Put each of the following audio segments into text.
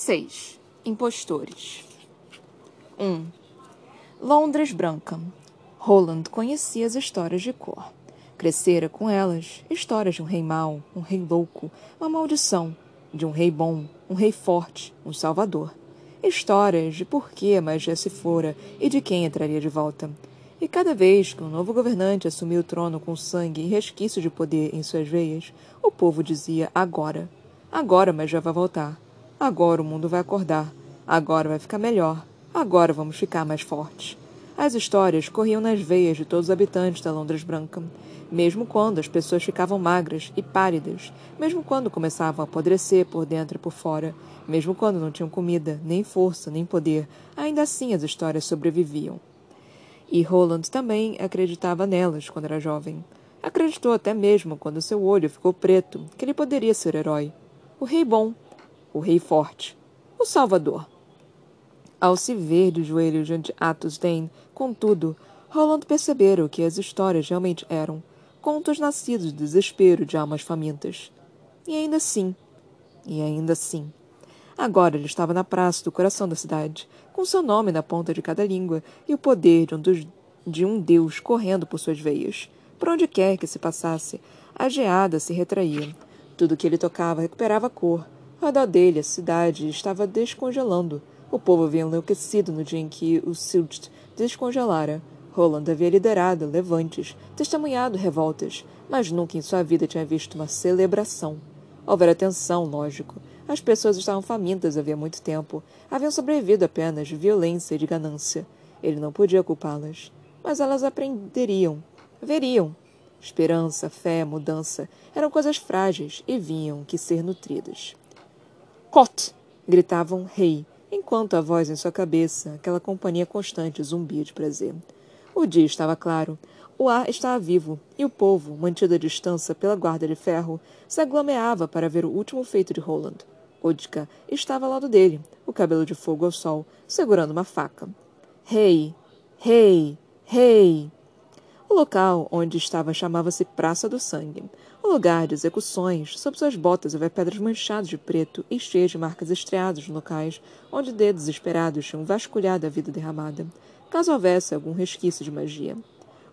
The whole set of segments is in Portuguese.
6. Impostores 1. Londres Branca. Roland conhecia as histórias de cor. Crescera com elas histórias de um rei mau, um rei louco, uma maldição, de um rei bom, um rei forte, um salvador. Histórias de por que a magia se fora e de quem entraria de volta. E cada vez que um novo governante assumia o trono com sangue e resquício de poder em suas veias, o povo dizia agora. Agora a magia vai voltar. Agora o mundo vai acordar. Agora vai ficar melhor. Agora vamos ficar mais fortes. As histórias corriam nas veias de todos os habitantes da Londres Branca, mesmo quando as pessoas ficavam magras e pálidas, mesmo quando começavam a apodrecer por dentro e por fora, mesmo quando não tinham comida, nem força, nem poder, ainda assim as histórias sobreviviam. E Roland também acreditava nelas quando era jovem. Acreditou até mesmo quando seu olho ficou preto que ele poderia ser herói. O rei bom, o rei forte, o salvador. Ao se ver de joelhos diante Atos Dane, contudo, Roland percebera o que as histórias realmente eram. Contos nascidos do desespero de almas famintas. E ainda assim, e ainda assim. Agora ele estava na praça do coração da cidade, com seu nome na ponta de cada língua e o poder de um, dos, de um deus correndo por suas veias. Por onde quer que se passasse, a geada se retraía. Tudo que ele tocava recuperava cor. Ao redor dele, a cidade estava descongelando. O povo havia enlouquecido no dia em que o Silt descongelara. Roland havia liderado levantes, testemunhado revoltas, mas nunca em sua vida tinha visto uma celebração. Houvera tensão, lógico. As pessoas estavam famintas havia muito tempo. Haviam sobrevivido apenas de violência e de ganância. Ele não podia culpá-las. Mas elas aprenderiam. Veriam. Esperança, fé, mudança eram coisas frágeis e vinham que ser nutridas. Cot! gritavam rei, enquanto a voz em sua cabeça, aquela companhia constante, zumbia de prazer. O dia estava claro, o ar estava vivo, e o povo, mantido à distância pela guarda de ferro, se aglomeava para ver o último feito de Roland. Odka estava ao lado dele, o cabelo de fogo ao sol, segurando uma faca. Rei! Rei! Rei! O local onde estava chamava-se Praça do Sangue. O lugar de execuções, sob suas botas havia pedras manchadas de preto e cheias de marcas estreadas locais onde dedos desesperados tinham vasculhado a vida derramada, caso houvesse algum resquício de magia.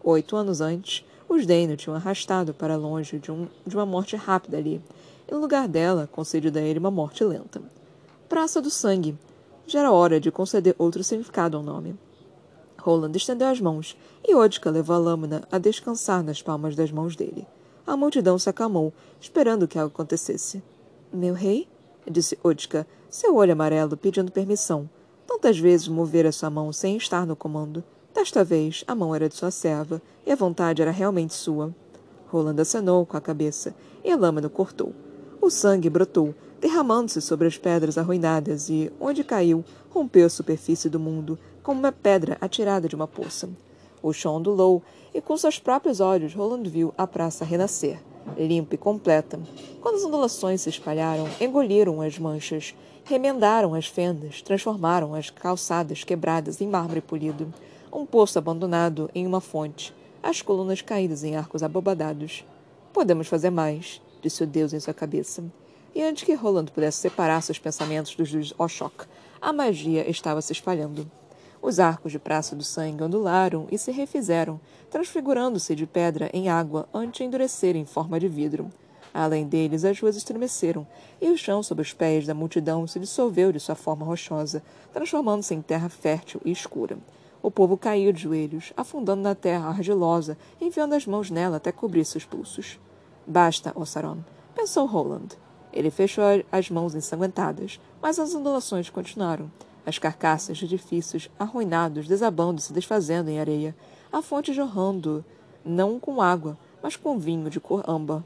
Oito anos antes, os Dano tinham arrastado para longe de, um, de uma morte rápida ali, e no lugar dela, concedido a ele uma morte lenta. Praça do Sangue. Já era hora de conceder outro significado ao nome. Roland estendeu as mãos, e Odka levou a lâmina a descansar nas palmas das mãos dele. A multidão se acalmou, esperando que algo acontecesse. Meu rei? disse Odka, seu olho amarelo pedindo permissão. Tantas vezes movera sua mão sem estar no comando. Desta vez, a mão era de sua serva, e a vontade era realmente sua. Roland acenou com a cabeça, e a lâmina cortou. O sangue brotou, derramando-se sobre as pedras arruinadas e, onde caiu, rompeu a superfície do mundo, como uma pedra atirada de uma poça. O chão ondulou, e com seus próprios olhos Roland viu a praça renascer, limpa e completa. Quando as ondulações se espalharam, engoliram as manchas, remendaram as fendas, transformaram as calçadas quebradas em mármore polido, um poço abandonado em uma fonte, as colunas caídas em arcos abobadados. Podemos fazer mais, disse o deus em sua cabeça. E antes que Roland pudesse separar seus pensamentos dos de Oshok, a magia estava se espalhando. Os arcos de Praça do Sangue ondularam e se refizeram, transfigurando-se de pedra em água antes de endurecerem em forma de vidro. Além deles, as ruas estremeceram, e o chão sob os pés da multidão se dissolveu de sua forma rochosa, transformando-se em terra fértil e escura. O povo caiu de joelhos, afundando na terra argilosa, enfiando as mãos nela até cobrir seus pulsos. Basta, Ossaron, pensou Roland. Ele fechou as mãos ensanguentadas, mas as ondulações continuaram as carcaças de edifícios arruinados desabando se desfazendo em areia, a fonte jorrando, não com água, mas com vinho de cor âmbar.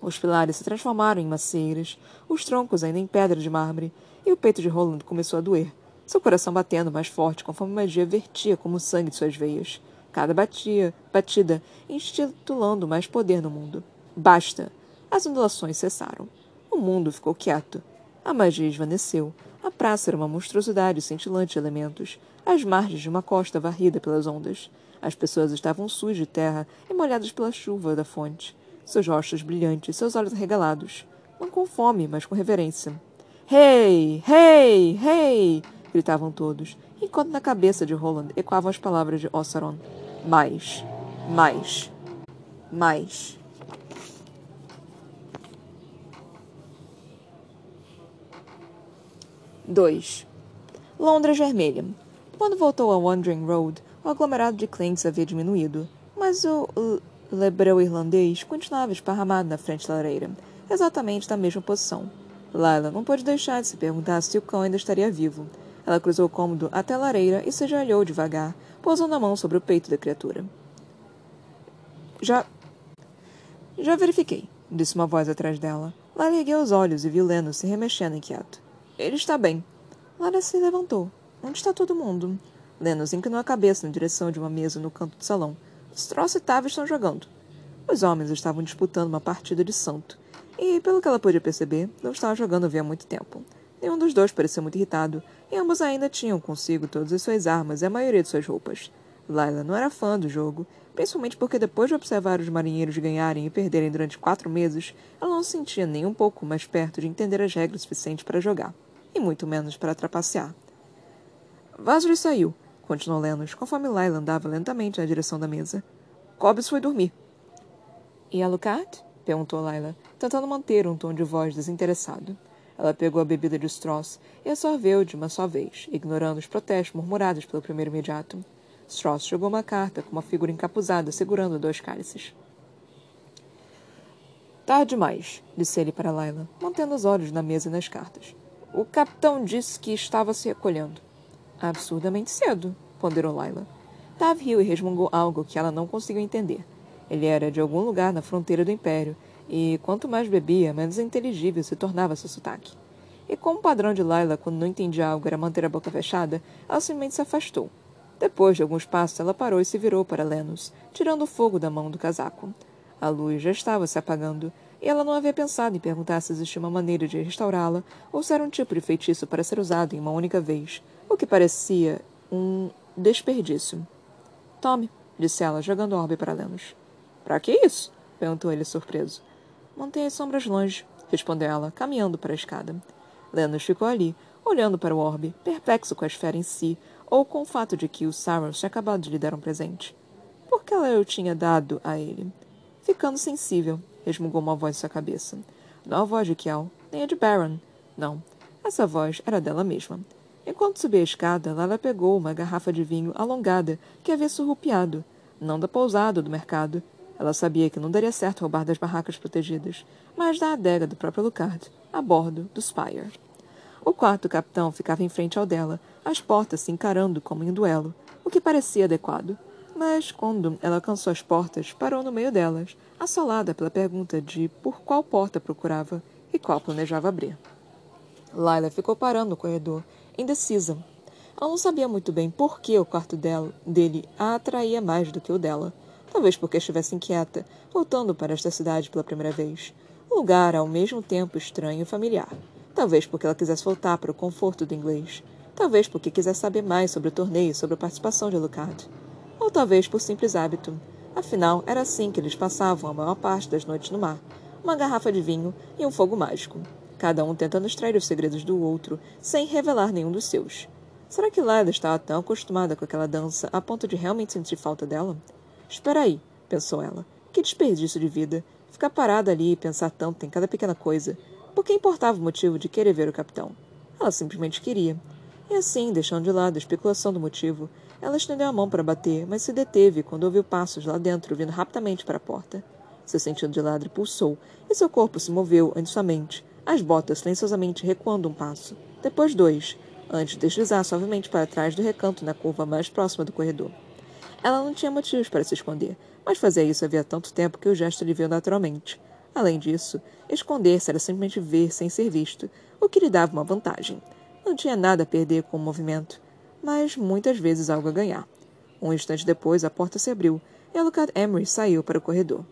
Os pilares se transformaram em macieiras, os troncos ainda em pedra de mármore, e o peito de Roland começou a doer, seu coração batendo mais forte conforme a magia vertia como o sangue de suas veias. Cada batia, batida, institulando mais poder no mundo. Basta! As ondulações cessaram. O mundo ficou quieto. A magia esvaneceu, a praça era uma monstruosidade cintilante de elementos, às margens de uma costa varrida pelas ondas. As pessoas estavam sujas de terra e molhadas pela chuva da fonte. Seus rostos brilhantes, seus olhos regalados. Não com fome, mas com reverência. Hey! Hey! Hey! gritavam todos, enquanto na cabeça de Roland ecoavam as palavras de Ossaron. Mais. Mais. Mais. Dois. Londres Vermelha. Quando voltou a Wandering Road, o aglomerado de clientes havia diminuído, mas o lebreu irlandês continuava esparramado na frente da lareira, exatamente na mesma posição. Lila não pôde deixar de se perguntar se o cão ainda estaria vivo. Ela cruzou o cômodo até a lareira e se ajoelhou devagar, pousando a mão sobre o peito da criatura. Já. Já verifiquei, disse uma voz atrás dela. Lara ergueu os olhos e viu Leno se remexendo inquieto. Ele está bem. Lara se levantou. Onde está todo mundo? Lenos inclinou a cabeça na direção de uma mesa no canto do salão. Stross e Tav estão jogando. Os homens estavam disputando uma partida de santo. E, pelo que ela podia perceber, não estavam jogando havia muito tempo. Nenhum dos dois parecia muito irritado, e ambos ainda tinham consigo todas as suas armas e a maioria de suas roupas. Laila não era fã do jogo, principalmente porque depois de observar os marinheiros ganharem e perderem durante quatro meses, ela não se sentia nem um pouco mais perto de entender as regras suficientes para jogar, e muito menos para trapacear. Vasily saiu, continuou Lenos, conforme Laila andava lentamente na direção da mesa. Cobbs foi dormir. E Alucard? perguntou Laila, tentando manter um tom de voz desinteressado. Ela pegou a bebida de Stross e a sorveu de uma só vez, ignorando os protestos murmurados pelo primeiro imediato. Strauss jogou uma carta com uma figura encapuzada segurando dois cálices. Tarde demais, disse ele para Laila, mantendo os olhos na mesa e nas cartas. O capitão disse que estava se recolhendo. Absurdamente cedo, ponderou Laila. Tav riu e resmungou algo que ela não conseguiu entender. Ele era de algum lugar na fronteira do Império, e quanto mais bebia, menos inteligível se tornava seu sotaque. E como o padrão de Laila quando não entendia algo era manter a boca fechada, ela simplesmente se afastou, depois de alguns passos, ela parou e se virou para Lenus, tirando o fogo da mão do casaco. A luz já estava se apagando, e ela não havia pensado em perguntar se existia uma maneira de restaurá-la ou se era um tipo de feitiço para ser usado em uma única vez, o que parecia um desperdício. Tome, disse ela, jogando o orbe para Lenus. Para que isso? perguntou ele surpreso. Mantenha as sombras longe, respondeu ela, caminhando para a escada. Lenus ficou ali, olhando para o orbe, perplexo com a esfera em si, ou com o fato de que o Cyrus tinha acabado de lhe dar um presente. Por que ela eu tinha dado a ele? Ficando sensível, resmungou uma voz em sua cabeça. Não a voz de Kiel, nem a de Baron. Não, essa voz era dela mesma. Enquanto subia a escada, Lala pegou uma garrafa de vinho alongada que havia surrupiado, não da pousada ou do mercado. Ela sabia que não daria certo roubar das barracas protegidas, mas da adega do próprio Lucard, a bordo do Spire. O quarto capitão ficava em frente ao dela, as portas se encarando como em duelo, o que parecia adequado. Mas, quando ela alcançou as portas, parou no meio delas, assolada pela pergunta de por qual porta procurava e qual planejava abrir. Laila ficou parando no corredor, indecisa. Ela não sabia muito bem por que o quarto dela, dele a atraía mais do que o dela. Talvez porque estivesse inquieta, voltando para esta cidade pela primeira vez. Um lugar ao mesmo tempo estranho e familiar. Talvez porque ela quisesse voltar para o conforto do inglês. Talvez porque quisesse saber mais sobre o torneio e sobre a participação de Lucard. Ou talvez por simples hábito. Afinal, era assim que eles passavam a maior parte das noites no mar. Uma garrafa de vinho e um fogo mágico. Cada um tentando extrair os segredos do outro, sem revelar nenhum dos seus. Será que Lila estava tão acostumada com aquela dança a ponto de realmente sentir falta dela? Espera aí, pensou ela. Que desperdício de vida. Ficar parada ali e pensar tanto em cada pequena coisa. Por que importava o motivo de querer ver o capitão? Ela simplesmente queria. E assim, deixando de lado a especulação do motivo, ela estendeu a mão para bater, mas se deteve quando ouviu passos lá dentro vindo rapidamente para a porta. Seu sentido de ladre pulsou, e seu corpo se moveu ante sua mente, as botas silenciosamente recuando um passo, depois dois, antes de deslizar suavemente para trás do recanto na curva mais próxima do corredor. Ela não tinha motivos para se esconder, mas fazia isso havia tanto tempo que o gesto lhe veio naturalmente. Além disso, esconder-se era simplesmente ver sem ser visto, o que lhe dava uma vantagem. Não tinha nada a perder com o movimento, mas muitas vezes algo a ganhar. Um instante depois, a porta se abriu e Alucard Emery saiu para o corredor.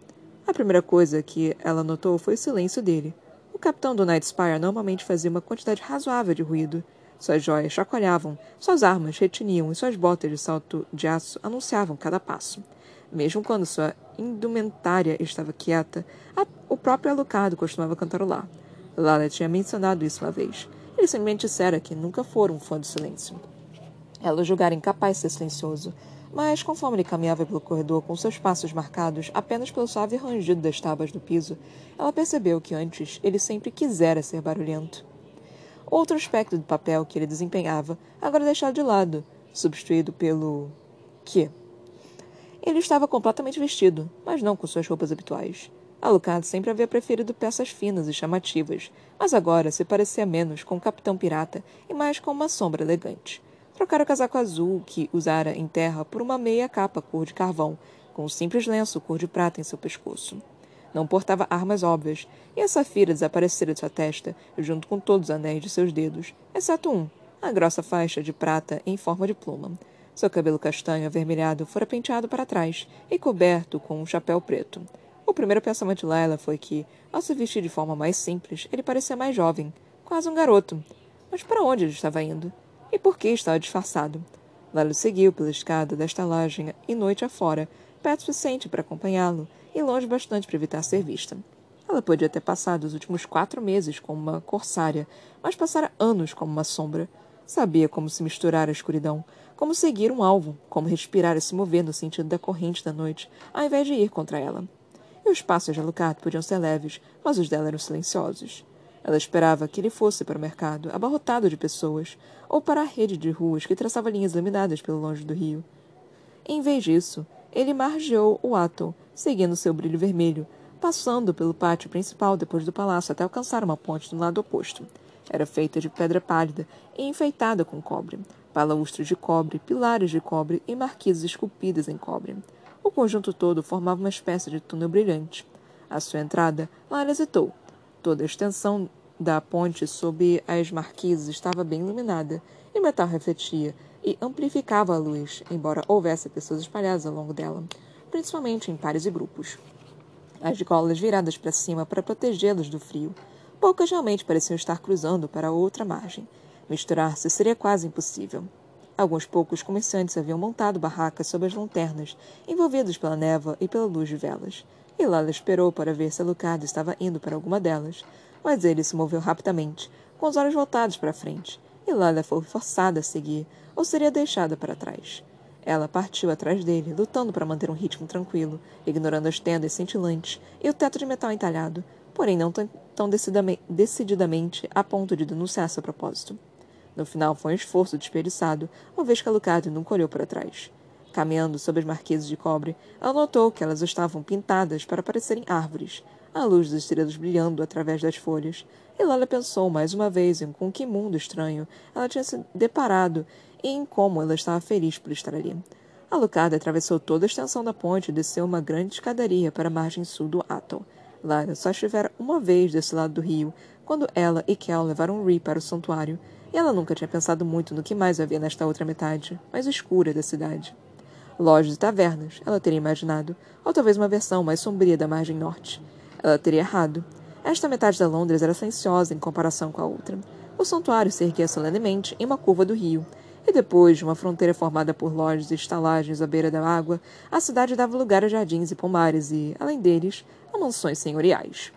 A primeira coisa que ela notou foi o silêncio dele. O capitão do Night Spire normalmente fazia uma quantidade razoável de ruído. Suas joias chacoalhavam, suas armas retiniam e suas botas de salto de aço anunciavam cada passo. Mesmo quando sua indumentária estava quieta, a, o próprio Alucard costumava cantarolar. Lala tinha mencionado isso uma vez, Ele simplesmente dissera que nunca fora um fã do silêncio. Ela julgara incapaz de ser silencioso, mas conforme ele caminhava pelo corredor com seus passos marcados apenas pelo suave rangido das tábuas do piso, ela percebeu que antes ele sempre quisera ser barulhento. Outro aspecto do papel que ele desempenhava agora deixado de lado, substituído pelo. que? Ele estava completamente vestido, mas não com suas roupas habituais. Alucard sempre havia preferido peças finas e chamativas, mas agora se parecia menos com o capitão pirata e mais com uma sombra elegante. Trocara o casaco azul que usara em terra por uma meia capa cor de carvão, com um simples lenço cor de prata em seu pescoço. Não portava armas óbvias, e a safira desaparecera de sua testa, junto com todos os anéis de seus dedos, exceto um, a grossa faixa de prata em forma de pluma. Seu cabelo castanho avermelhado fora penteado para trás e coberto com um chapéu preto. O primeiro pensamento de Layla foi que, ao se vestir de forma mais simples, ele parecia mais jovem, quase um garoto. Mas para onde ele estava indo? E por que estava disfarçado? Layla seguiu pela escada da estalagem e noite afora, perto o suficiente para acompanhá-lo, e longe bastante para evitar ser vista. Ela podia ter passado os últimos quatro meses como uma corsária, mas passara anos como uma sombra. Sabia como se misturar à escuridão, como seguir um alvo, como respirar e se mover no sentido da corrente da noite, ao invés de ir contra ela. E os passos de Alucard podiam ser leves, mas os dela eram silenciosos. Ela esperava que ele fosse para o mercado, abarrotado de pessoas, ou para a rede de ruas que traçava linhas iluminadas pelo longe do rio. Em vez disso, ele margeou o Atom, seguindo seu brilho vermelho, passando pelo pátio principal depois do palácio até alcançar uma ponte do lado oposto. Era feita de pedra pálida e enfeitada com cobre, balaústres de cobre, pilares de cobre e marquises esculpidas em cobre. O conjunto todo formava uma espécie de túnel brilhante. À sua entrada, Lara hesitou. Toda a extensão da ponte sob as marquises estava bem iluminada, e o metal refletia e amplificava a luz, embora houvesse pessoas espalhadas ao longo dela principalmente em pares e grupos. As golas viradas para cima para protegê-los do frio. Poucas realmente pareciam estar cruzando para outra margem. Misturar-se seria quase impossível. Alguns poucos comerciantes haviam montado barracas sob as lanternas, envolvidos pela névoa e pela luz de velas. E Lala esperou para ver se Alucard estava indo para alguma delas, mas ele se moveu rapidamente, com os olhos voltados para frente, e Lala foi forçada a seguir, ou seria deixada para trás. Ela partiu atrás dele, lutando para manter um ritmo tranquilo, ignorando as tendas cintilantes e o teto de metal entalhado, porém não tão decididamente a ponto de denunciar seu propósito. No final foi um esforço desperdiçado, uma vez que Alucard nunca olhou para trás. Caminhando sob as marquises de cobre, ela notou que elas estavam pintadas para parecerem árvores, a luz das estrelas brilhando através das folhas. E Lala pensou mais uma vez em com que mundo estranho ela tinha se deparado e em como ela estava feliz por estar ali. Alucard atravessou toda a extensão da ponte e desceu uma grande escadaria para a margem sul do Atoll. Lara só estivera uma vez desse lado do rio, quando ela e Kel levaram Ree para o santuário, e ela nunca tinha pensado muito no que mais havia nesta outra metade, mais escura da cidade. Lojas e tavernas, ela teria imaginado, ou talvez uma versão mais sombria da margem norte. Ela teria errado. Esta metade da Londres era silenciosa em comparação com a outra. O santuário se erguia solenemente em uma curva do rio, e depois de uma fronteira formada por lojas e estalagens à beira da água, a cidade dava lugar a jardins e pomares e, além deles, a mansões senhoriais.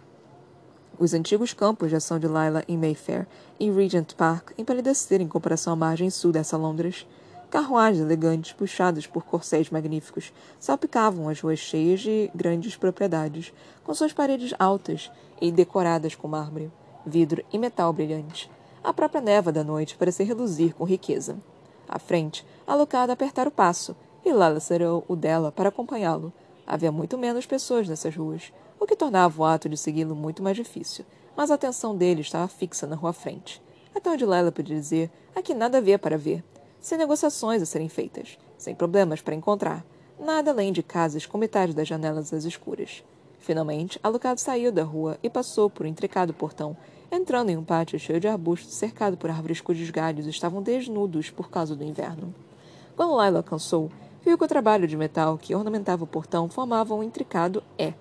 Os antigos campos de ação de Lila em Mayfair e Regent Park empalideceram em comparação à margem sul dessa Londres. Carruagens elegantes, puxadas por corcéis magníficos, salpicavam as ruas cheias de grandes propriedades, com suas paredes altas e decoradas com mármore, vidro e metal brilhante. A própria neva da noite parecia reluzir com riqueza. À frente, Alucard apertara o passo, e Lala cerrou o dela para acompanhá-lo. Havia muito menos pessoas nessas ruas, o que tornava o ato de segui-lo muito mais difícil, mas a atenção dele estava fixa na rua à frente. Até onde Lala podia dizer, aqui nada havia para ver. Sem negociações a serem feitas, sem problemas para encontrar, nada além de casas com metade das janelas às escuras. Finalmente, Alucard saiu da rua e passou por um intricado portão entrando em um pátio cheio de arbustos cercado por árvores cujos galhos estavam desnudos por causa do inverno. Quando Lila alcançou, viu que o trabalho de metal que ornamentava o portão formava um intricado E.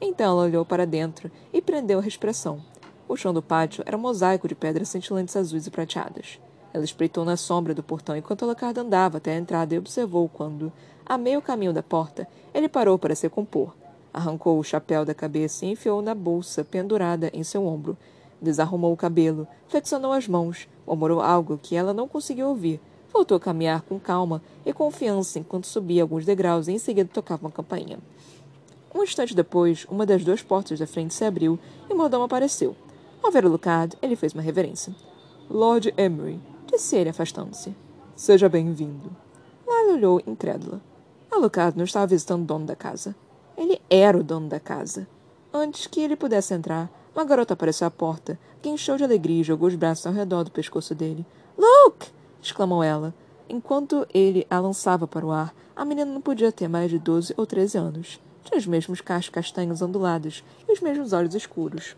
Então ela olhou para dentro e prendeu a respiração. O chão do pátio era um mosaico de pedras cintilantes azuis e prateadas. Ela espreitou na sombra do portão enquanto Alucard andava até a entrada e observou quando, a meio caminho da porta, ele parou para se compor. Arrancou o chapéu da cabeça e enfiou na bolsa pendurada em seu ombro, Desarrumou o cabelo, flexionou as mãos, murmurou algo que ela não conseguiu ouvir. Voltou a caminhar com calma e confiança enquanto subia alguns degraus e em seguida tocava uma campainha. Um instante depois, uma das duas portas da frente se abriu e Mordão apareceu. Ao ver o Lucard, ele fez uma reverência. Lord Emery, disse ele afastando-se. Seja bem-vindo. Lila olhou incrédula. Alucard não estava visitando o dono da casa. Ele era o dono da casa. Antes que ele pudesse entrar, uma garota apareceu à porta, que encheu de alegria e jogou os braços ao redor do pescoço dele. Luke! exclamou ela. Enquanto ele a lançava para o ar, a menina não podia ter mais de doze ou treze anos. Tinha os mesmos cachos castanhos ondulados e os mesmos olhos escuros.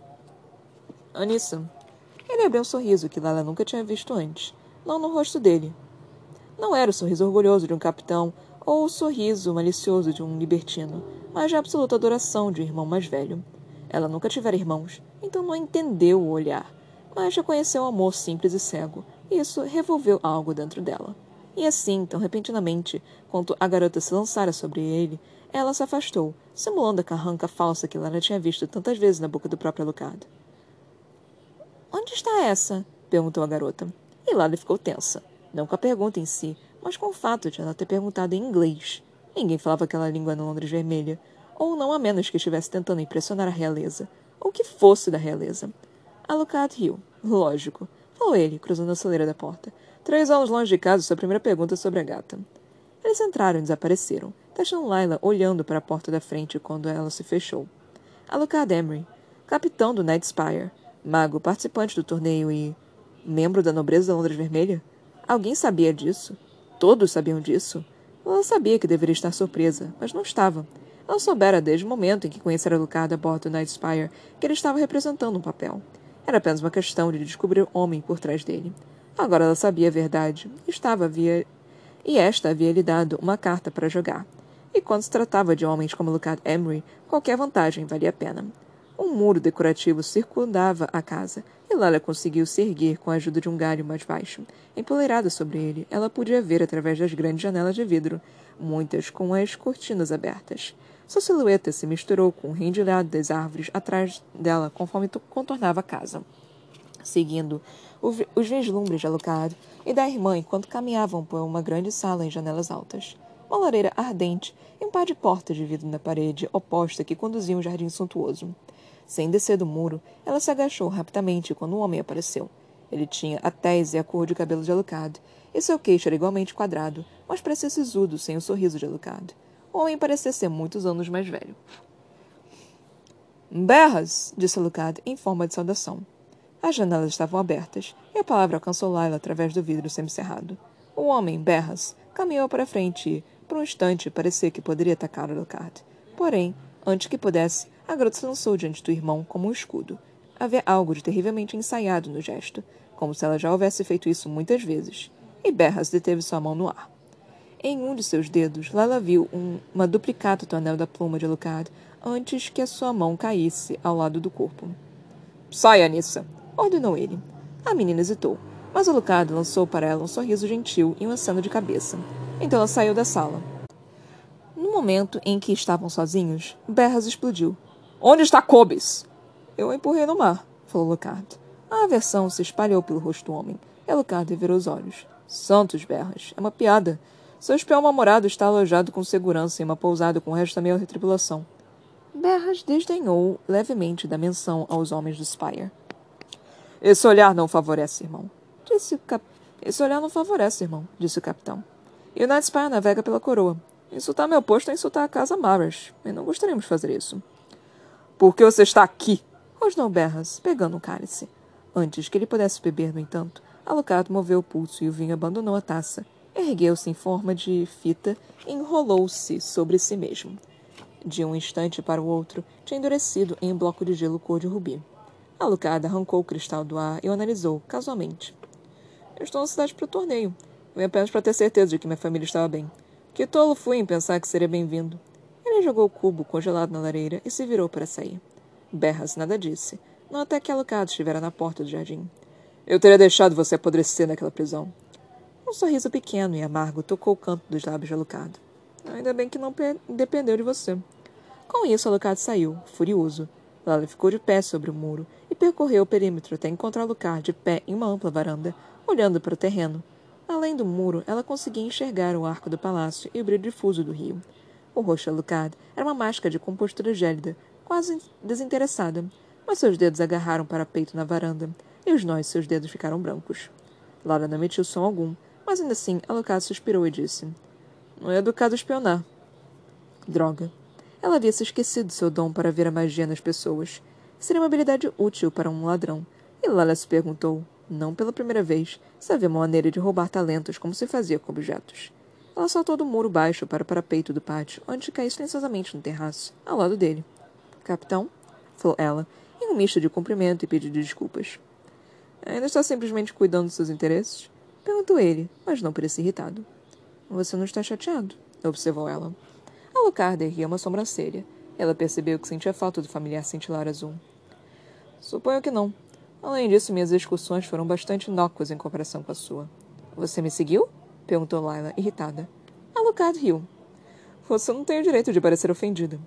Anissa. Ele abriu um sorriso que Lala nunca tinha visto antes, não no rosto dele. Não era o sorriso orgulhoso de um capitão ou o sorriso malicioso de um libertino, mas de absoluta adoração de um irmão mais velho. Ela nunca tivera irmãos, então não entendeu o olhar, mas reconheceu o amor simples e cego, e isso revolveu algo dentro dela. E assim, tão repentinamente, quanto a garota se lançara sobre ele, ela se afastou, simulando a carranca falsa que Lara tinha visto tantas vezes na boca do próprio Alucard. Onde está essa? perguntou a garota. E Lara ficou tensa, não com a pergunta em si, mas com o fato de ela ter perguntado em inglês. Ninguém falava aquela língua no Londres vermelha, ou não a menos que estivesse tentando impressionar a realeza, ou que fosse da realeza. Alucard riu. Lógico. Falou ele, cruzando a soleira da porta. Três anos longe de casa, sua primeira pergunta sobre a gata. Eles entraram e desapareceram, deixando Lila olhando para a porta da frente quando ela se fechou. Alucard Emery, capitão do Night Spire, mago participante do torneio e membro da nobreza da Londres Vermelha? Alguém sabia disso? Todos sabiam disso? Ela sabia que deveria estar surpresa, mas não estava. Ela soubera desde o momento em que conhecera Lucard a bordo do Night Spire que ele estava representando um papel. Era apenas uma questão de descobrir o homem por trás dele. Agora ela sabia a verdade. Estava havia... E esta havia lhe dado uma carta para jogar. E quando se tratava de homens como Lucard Emery, qualquer vantagem valia a pena. Um muro decorativo circundava a casa, e Lala conseguiu se erguer com a ajuda de um galho mais baixo. Empoleirada sobre ele, ela podia ver através das grandes janelas de vidro, muitas com as cortinas abertas. Sua silhueta se misturou com o rendilhado das árvores atrás dela conforme contornava a casa. Seguindo os vislumbres de Alucard e da irmã enquanto caminhavam por uma grande sala em janelas altas. Uma lareira ardente e um par de portas de vidro na parede oposta que conduziam um jardim suntuoso. Sem descer do muro, ela se agachou rapidamente quando um homem apareceu. Ele tinha a tese e a cor de cabelo de Alucard, e seu queixo era igualmente quadrado, mas parecia sisudo sem o sorriso de Alucard. O homem parecia ser muitos anos mais velho. Berras, disse Alucard em forma de saudação. As janelas estavam abertas e a palavra alcançou Laila através do vidro semicerrado. O homem, Berras, caminhou para frente e, por um instante, parecia que poderia atacar Alucard. Porém, antes que pudesse, a garota se lançou diante do irmão como um escudo. Havia algo de terrivelmente ensaiado no gesto, como se ela já houvesse feito isso muitas vezes. E Berras deteve sua mão no ar. Em um de seus dedos, Lala viu um, uma duplicata do anel da pluma de Alucard antes que a sua mão caísse ao lado do corpo. Saia, Nissa! ordenou ele. A menina hesitou, mas Alucard lançou para ela um sorriso gentil e um aceno de cabeça. Então ela saiu da sala. No momento em que estavam sozinhos, Berras explodiu. Onde está Cobes? Eu a empurrei no mar, falou Alucard. A aversão se espalhou pelo rosto do homem. Alucard virou os olhos. Santos berras. É uma piada. Seu espião namorado está alojado com segurança em uma pousada com o resto da minha tripulação. Berras desdenhou levemente da menção aos homens do Spire. Esse olhar não favorece, irmão. Disse o cap... Esse olhar não favorece, irmão, disse o capitão. E o Night Spire navega pela coroa. Insultar meu posto é insultar a casa Marras. E não gostaríamos de fazer isso. Por que você está aqui? rosnou Berras, pegando um cálice. Antes que ele pudesse beber, no entanto, Alucard moveu o pulso e o vinho abandonou a taça ergueu-se em forma de fita e enrolou-se sobre si mesmo. De um instante para o outro, tinha endurecido em um bloco de gelo cor de rubi. Alucard arrancou o cristal do ar e o analisou, casualmente. Eu estou na cidade para o torneio. Vim apenas para ter certeza de que minha família estava bem. Que tolo fui em pensar que seria bem-vindo. Ele jogou o cubo congelado na lareira e se virou para sair. Berras nada disse, não até que Alucard estivera na porta do jardim. Eu teria deixado você apodrecer naquela prisão. Um sorriso pequeno e amargo tocou o canto dos lábios de Alucard. Ainda bem que não dependeu de você. Com isso, Alucard saiu, furioso. Lala ficou de pé sobre o muro e percorreu o perímetro até encontrar Lucar de pé em uma ampla varanda, olhando para o terreno. Além do muro, ela conseguia enxergar o arco do palácio e o brilho difuso do rio. O rosto de Lucard era uma máscara de compostura gélida, quase desinteressada, mas seus dedos agarraram para peito na varanda, e os nós de seus dedos ficaram brancos. Laura não emitiu som algum, mas ainda assim Alucard suspirou e disse: Não é educado espionar. Droga. Ela havia se esquecido seu dom para ver a magia nas pessoas. Seria uma habilidade útil para um ladrão. E Lala se perguntou, não pela primeira vez, se havia uma maneira de roubar talentos como se fazia com objetos. Ela saltou do muro baixo para o parapeito do pátio, onde caiu silenciosamente no terraço, ao lado dele. Capitão? falou ela, em um misto de cumprimento e pedido de desculpas. Ainda está simplesmente cuidando de seus interesses? Perguntou ele, mas não parecia irritado. Você não está chateado? observou ela. Alucard erguia uma sobrancelha. Ela percebeu que sentia falta do familiar cintilar azul. Suponho que não. Além disso, minhas excursões foram bastante inócuas em comparação com a sua. Você me seguiu? perguntou Laila, irritada. Alucard riu. Você não tem o direito de parecer ofendida.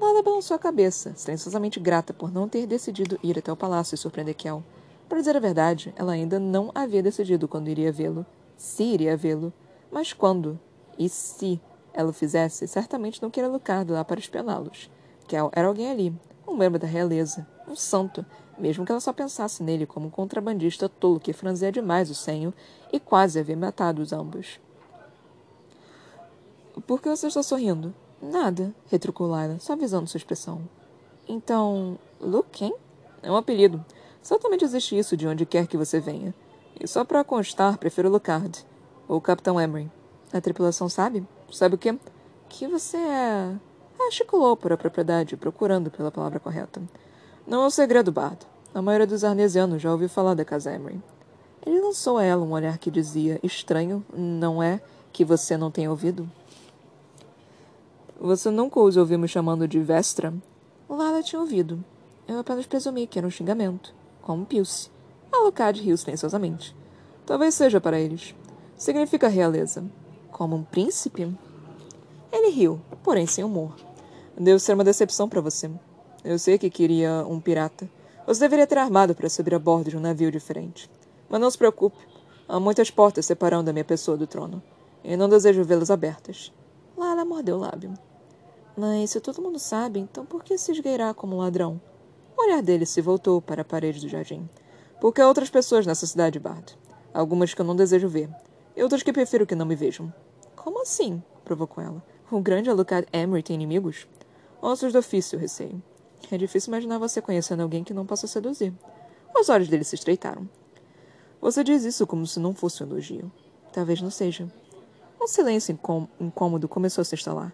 Laila balançou a cabeça, silenciosamente grata por não ter decidido ir até o palácio e surpreender Kel. Para dizer a verdade, ela ainda não havia decidido quando iria vê-lo. Se iria vê-lo. Mas quando? E se ela o fizesse, certamente não queria Lucard lá para espioná-los. Kel era alguém ali, um membro da realeza, um santo, mesmo que ela só pensasse nele como um contrabandista tolo que franzia demais o senho e quase havia matado os ambos. Por que você está sorrindo? Nada, retrucou Laila, só avisando sua expressão. Então, Luke? É um apelido. Certamente existe isso de onde quer que você venha. E só para constar, prefiro Lucard. Ou Capitão Emery. A tripulação sabe? Sabe o quê? Que você é. Articulou por a propriedade, procurando pela palavra correta. Não é um segredo, Bard. A maioria dos arnesianos já ouviu falar da casa Emery. Ele lançou a ela um olhar que dizia: Estranho, não é que você não tenha ouvido? Você nunca os ouviu me chamando de Vestra? Lala tinha ouvido. Eu apenas presumi que era um xingamento como Pilce. Alucard riu silenciosamente. Talvez seja para eles. Significa realeza. Como um príncipe? Ele riu, porém sem humor. Deve ser uma decepção para você. Eu sei que queria um pirata. Você deveria ter armado para subir a bordo de um navio diferente. Mas não se preocupe. Há muitas portas separando a minha pessoa do trono. E não desejo vê-las abertas. Lala mordeu o lábio. Mas se todo mundo sabe, então por que se esgueirar como um ladrão? O olhar dele se voltou para a parede do jardim. Porque há outras pessoas nessa cidade, Bart. Algumas que eu não desejo ver. E outras que prefiro que não me vejam. Como assim? provocou ela. O grande Alucard Emery tem inimigos? Ossos do ofício, receio. É difícil imaginar você conhecendo alguém que não possa seduzir. Os olhos dele se estreitaram. Você diz isso como se não fosse um elogio. Talvez não seja. Um silêncio incômodo começou a se instalar.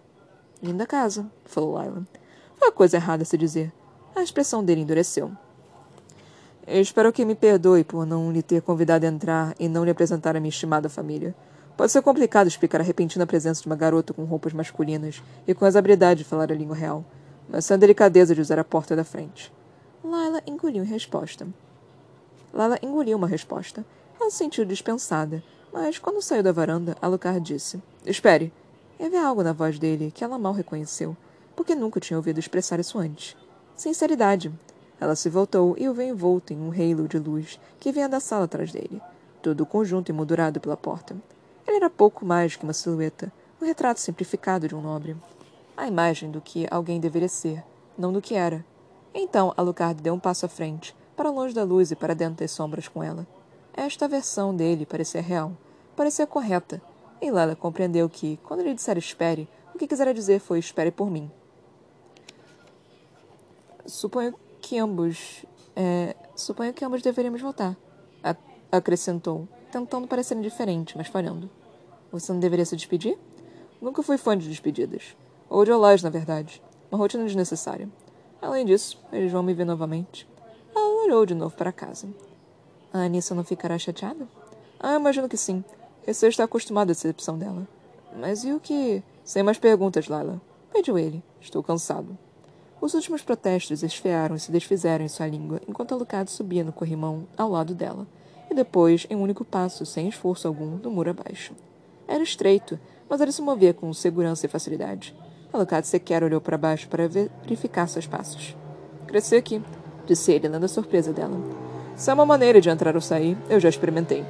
Linda casa, falou Lila. Foi a coisa errada a se dizer. A expressão dele endureceu. Eu espero que me perdoe por não lhe ter convidado a entrar e não lhe apresentar a minha estimada família. Pode ser complicado explicar a repentina presença de uma garota com roupas masculinas e com as habilidades de falar a língua real, mas a delicadeza de usar a porta da frente. Lila engoliu em resposta. Lila engoliu uma resposta. Ela se sentiu dispensada, mas quando saiu da varanda, Alucard disse: Espere. Havia algo na voz dele que ela mal reconheceu, porque nunca tinha ouvido expressar isso antes. Sinceridade. Ela se voltou e o viu envolto em um halo de luz que vinha da sala atrás dele, todo o conjunto emoldurado pela porta. Ele era pouco mais que uma silhueta, um retrato simplificado de um nobre. A imagem do que alguém deveria ser, não do que era. Então Alucard deu um passo à frente, para longe da luz e para dentro das sombras com ela. Esta versão dele parecia real, parecia correta, e Lela compreendeu que, quando ele dissera espere, o que quisera dizer foi espere por mim. Suponho que ambos. É, suponho que ambos deveríamos voltar. acrescentou, tentando parecer indiferente, mas falhando. Você não deveria se despedir? Nunca fui fã de despedidas. Ou de olás, na verdade. Uma rotina desnecessária. Além disso, eles vão me ver novamente. Ela olhou de novo para casa. A Anissa não ficará chateada? Ah, imagino que sim. Receio está acostumado à decepção dela. Mas e o que. Sem mais perguntas, Lila. Pediu ele. Estou cansado. Os últimos protestos esfriaram e se desfizeram em sua língua enquanto Alucard subia no corrimão ao lado dela, e depois, em um único passo, sem esforço algum, do muro abaixo. Era estreito, mas ele se movia com segurança e facilidade. Alucard sequer olhou para baixo para verificar seus passos. Cresci aqui. disse ele, lendo a surpresa dela. Se é uma maneira de entrar ou sair, eu já experimentei.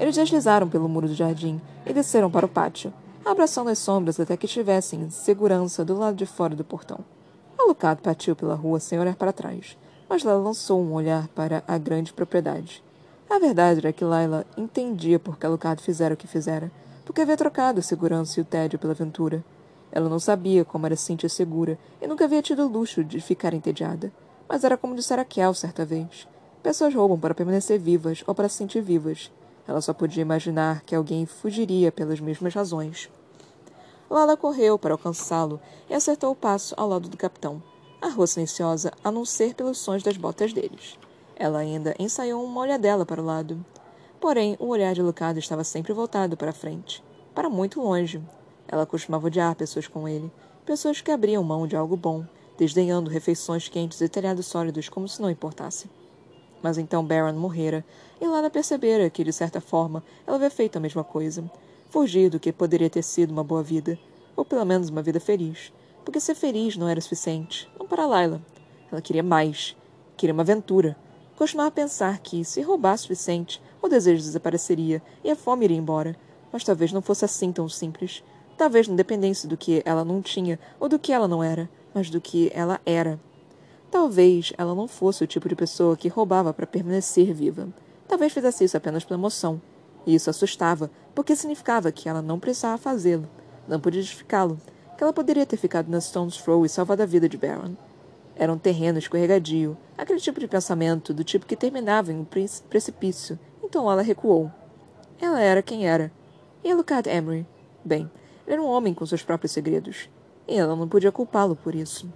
Eles deslizaram pelo muro do jardim e desceram para o pátio, abraçando as sombras até que estivessem em segurança do lado de fora do portão. Alucard partiu pela rua sem olhar para trás, mas Layla lançou um olhar para a grande propriedade. A verdade era que Layla entendia por que Alucard fizera o que fizera, porque havia trocado a segurança e o tédio pela aventura. Ela não sabia como era sentir segura e nunca havia tido o luxo de ficar entediada. Mas era como dissera Kel certa vez. Pessoas roubam para permanecer vivas ou para se sentir vivas. Ela só podia imaginar que alguém fugiria pelas mesmas razões. Lala correu para alcançá-lo e acertou o passo ao lado do capitão. A rua silenciosa, a não ser pelos sons das botas deles. Ela ainda ensaiou uma olhadela para o lado. Porém, o olhar de Lucado estava sempre voltado para a frente, para muito longe. Ela costumava odiar pessoas com ele, pessoas que abriam mão de algo bom, desdenhando refeições quentes e telhados sólidos como se não importasse. Mas então Baron morrera, e Lana percebera que, de certa forma, ela havia feito a mesma coisa. Fugir do que poderia ter sido uma boa vida, ou pelo menos uma vida feliz. Porque ser feliz não era suficiente, não para Layla. Ela queria mais. Queria uma aventura. Costumava pensar que, se roubasse o suficiente, o desejo desapareceria e a fome iria embora. Mas talvez não fosse assim tão simples. Talvez não dependesse do que ela não tinha ou do que ela não era, mas do que ela era. Talvez ela não fosse o tipo de pessoa que roubava para permanecer viva. Talvez fizesse isso apenas pela emoção. E isso assustava, porque significava que ela não precisava fazê-lo, não podia justificá-lo, que ela poderia ter ficado na Stone's Throw e salvado a vida de Baron. Era um terreno escorregadio, aquele tipo de pensamento, do tipo que terminava em um precipício. Então ela recuou. Ela era quem era. E Alucard Emery? Bem, era um homem com seus próprios segredos. E ela não podia culpá-lo por isso.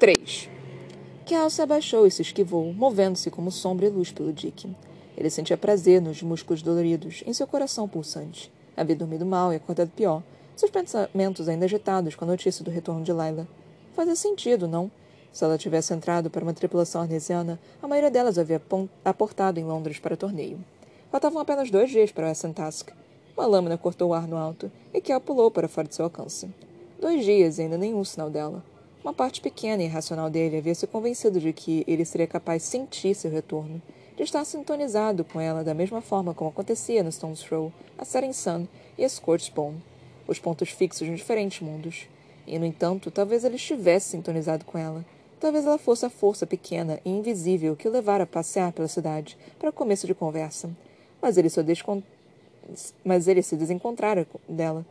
3. Cal se abaixou e se esquivou, movendo-se como sombra e luz pelo Dick. Ele sentia prazer nos músculos doloridos, em seu coração pulsante. Havia dormido mal e acordado pior, seus pensamentos ainda agitados com a notícia do retorno de Laila. Fazia sentido, não? Se ela tivesse entrado para uma tripulação arnesiana, a maioria delas havia aportado em Londres para o torneio. Faltavam apenas dois dias para o Task. Uma lâmina cortou o ar no alto e Kel pulou para fora de seu alcance. Dois dias e ainda nenhum sinal dela. Uma parte pequena e irracional dele havia se convencido de que ele seria capaz de sentir seu retorno, de estar sintonizado com ela da mesma forma como acontecia no Stone's Throw, a Setting Sun e a Scorched Bone, os pontos fixos de diferentes mundos. E, no entanto, talvez ele estivesse sintonizado com ela. Talvez ela fosse a força pequena e invisível que o levara a passear pela cidade para começo de conversa. Mas ele, descon... Mas ele se desencontrara dela.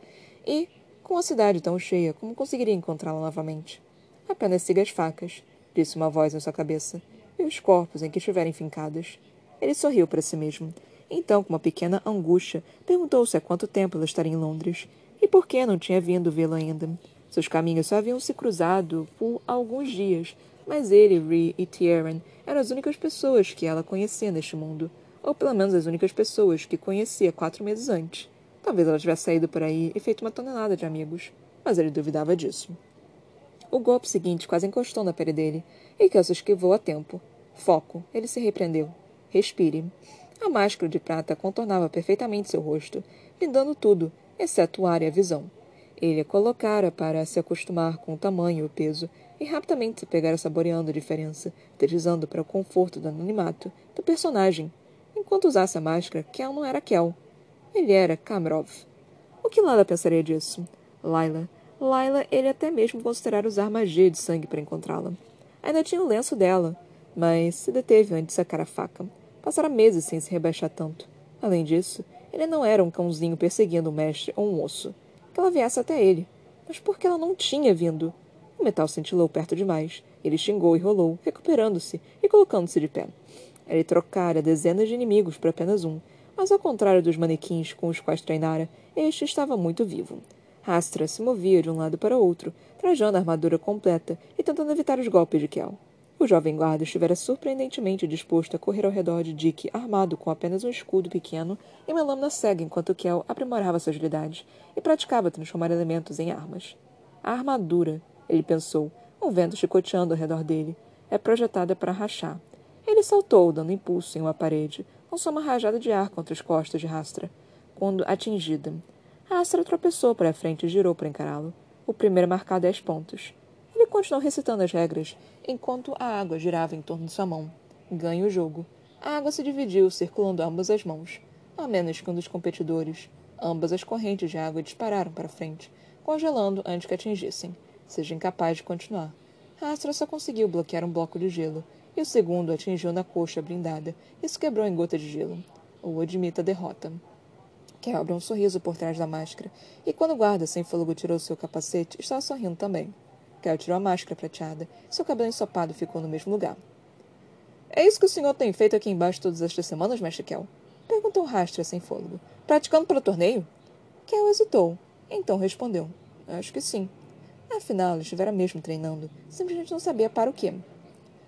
E, com a cidade tão cheia, como conseguiria encontrá-la novamente? Apenas siga as facas, disse uma voz em sua cabeça, e os corpos em que estiverem fincados. Ele sorriu para si mesmo. Então, com uma pequena angústia, perguntou-se há quanto tempo ela estaria em Londres e por que não tinha vindo vê-lo ainda. Seus caminhos só haviam se cruzado por alguns dias, mas ele, Ree e Tieran eram as únicas pessoas que ela conhecia neste mundo, ou pelo menos as únicas pessoas que conhecia quatro meses antes. Talvez ela tivesse saído por aí e feito uma tonelada de amigos, mas ele duvidava disso. O golpe seguinte quase encostou na pele dele, e Kelso esquivou a tempo. Foco. Ele se repreendeu. Respire. A máscara de prata contornava perfeitamente seu rosto, blindando tudo, exceto o ar e a visão. Ele a colocara para se acostumar com o tamanho e o peso, e rapidamente se pegara saboreando a diferença, deslizando para o conforto do anonimato do personagem. Enquanto usasse a máscara, Kel não era Kel. Ele era Kamrov. O que Lala pensaria disso? Laila Laila ele até mesmo considerara usar magia de sangue para encontrá-la. Ainda tinha o lenço dela, mas se deteve antes de sacar a faca. Passara meses sem se rebaixar tanto. Além disso, ele não era um cãozinho perseguindo um mestre ou um osso. Que ela viesse até ele. Mas por que ela não tinha vindo? O metal cintilou perto demais. Ele xingou e rolou, recuperando-se e colocando-se de pé. Ele trocara dezenas de inimigos por apenas um, mas ao contrário dos manequins com os quais treinara, este estava muito vivo. Rastra se movia de um lado para outro, trajando a armadura completa e tentando evitar os golpes de Kel. O jovem guarda estivera surpreendentemente disposto a correr ao redor de Dick, armado com apenas um escudo pequeno e uma lâmina cega, enquanto Kel aprimorava sua agilidade e praticava transformar elementos em armas. A armadura, ele pensou, um vento chicoteando ao redor dele, é projetada para rachar. Ele saltou, dando impulso em uma parede, lançou uma rajada de ar contra as costas de Rastra. Quando atingida, Astra tropeçou para a frente e girou para encará-lo. O primeiro marcar dez pontos. Continuou recitando as regras, enquanto a água girava em torno de sua mão. Ganhe o jogo. A água se dividiu, circulando ambas as mãos, a menos que um dos competidores. Ambas as correntes de água dispararam para frente, congelando antes que atingissem. Seja incapaz de continuar. Astra só conseguiu bloquear um bloco de gelo, e o segundo atingiu na coxa blindada. Isso quebrou em gota de gelo. Ou admita a derrota. Quebra um sorriso por trás da máscara, e quando o guarda sem fôlego tirou seu capacete, estava sorrindo também. Kel tirou a máscara prateada. Seu cabelo ensopado ficou no mesmo lugar. É isso que o senhor tem feito aqui embaixo todas estas semanas, mestre Kel? Perguntou Rastra sem fôlego. Praticando para o torneio? Kel hesitou. Então respondeu. Acho que sim. Afinal, estivera mesmo treinando. Simplesmente não sabia para o quê.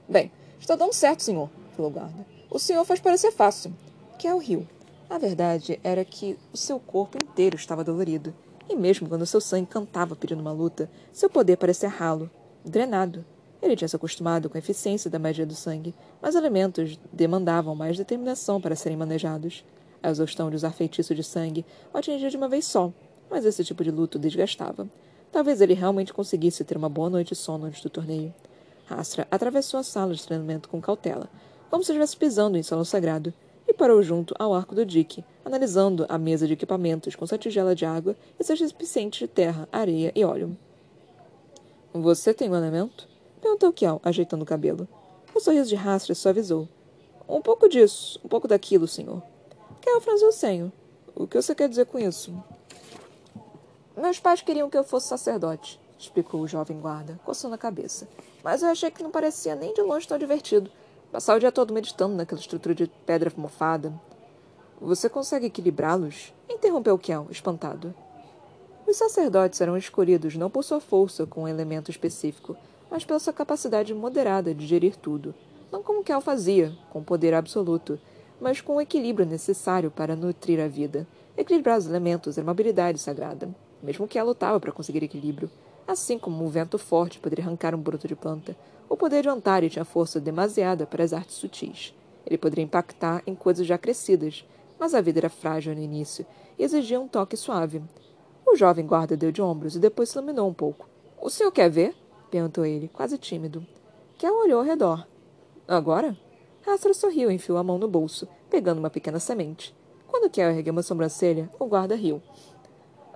Bem, está dando certo, senhor, falou o guarda. O senhor faz parecer fácil. Kel riu. A verdade era que o seu corpo inteiro estava dolorido, e mesmo quando seu sangue cantava pedindo uma luta, seu poder parecia ralo, drenado. Ele tinha se acostumado com a eficiência da magia do sangue, mas elementos demandavam mais determinação para serem manejados. A exaustão de usar feitiço de sangue o atingia de uma vez só, mas esse tipo de luto desgastava. Talvez ele realmente conseguisse ter uma boa noite de sono antes do torneio. Astra atravessou a sala de treinamento com cautela, como se estivesse pisando em solo sagrado, parou junto ao arco do dique, analisando a mesa de equipamentos com sua tigela de água e seus recipientes de terra, areia e óleo. Você tem um elemento? Perguntou Kiel, ajeitando o cabelo. O sorriso de Rastra suavizou. Um pouco disso, um pouco daquilo, senhor. Kiel franziu o senho. O que você quer dizer com isso? Meus pais queriam que eu fosse sacerdote, explicou o jovem guarda, coçando a cabeça. Mas eu achei que não parecia nem de longe tão divertido. Passar o dia todo meditando naquela estrutura de pedra mofada. Você consegue equilibrá-los? Interrompeu Kel, espantado. Os sacerdotes eram escolhidos não por sua força com um elemento específico, mas pela sua capacidade moderada de gerir tudo. Não como Kel fazia, com poder absoluto, mas com o equilíbrio necessário para nutrir a vida. Equilibrar os elementos era uma habilidade sagrada. Mesmo que ela lutava para conseguir equilíbrio. Assim como um vento forte poderia arrancar um broto de planta, o poder de Ontari tinha força demasiada para as artes sutis. Ele poderia impactar em coisas já crescidas, mas a vida era frágil no início e exigia um toque suave. O jovem guarda deu de ombros e depois se iluminou um pouco. O senhor quer ver? perguntou ele, quase tímido. Kel olhou ao redor. Agora? Astra sorriu e enfiou a mão no bolso, pegando uma pequena semente. Quando Kel ergueu uma sobrancelha, o guarda riu.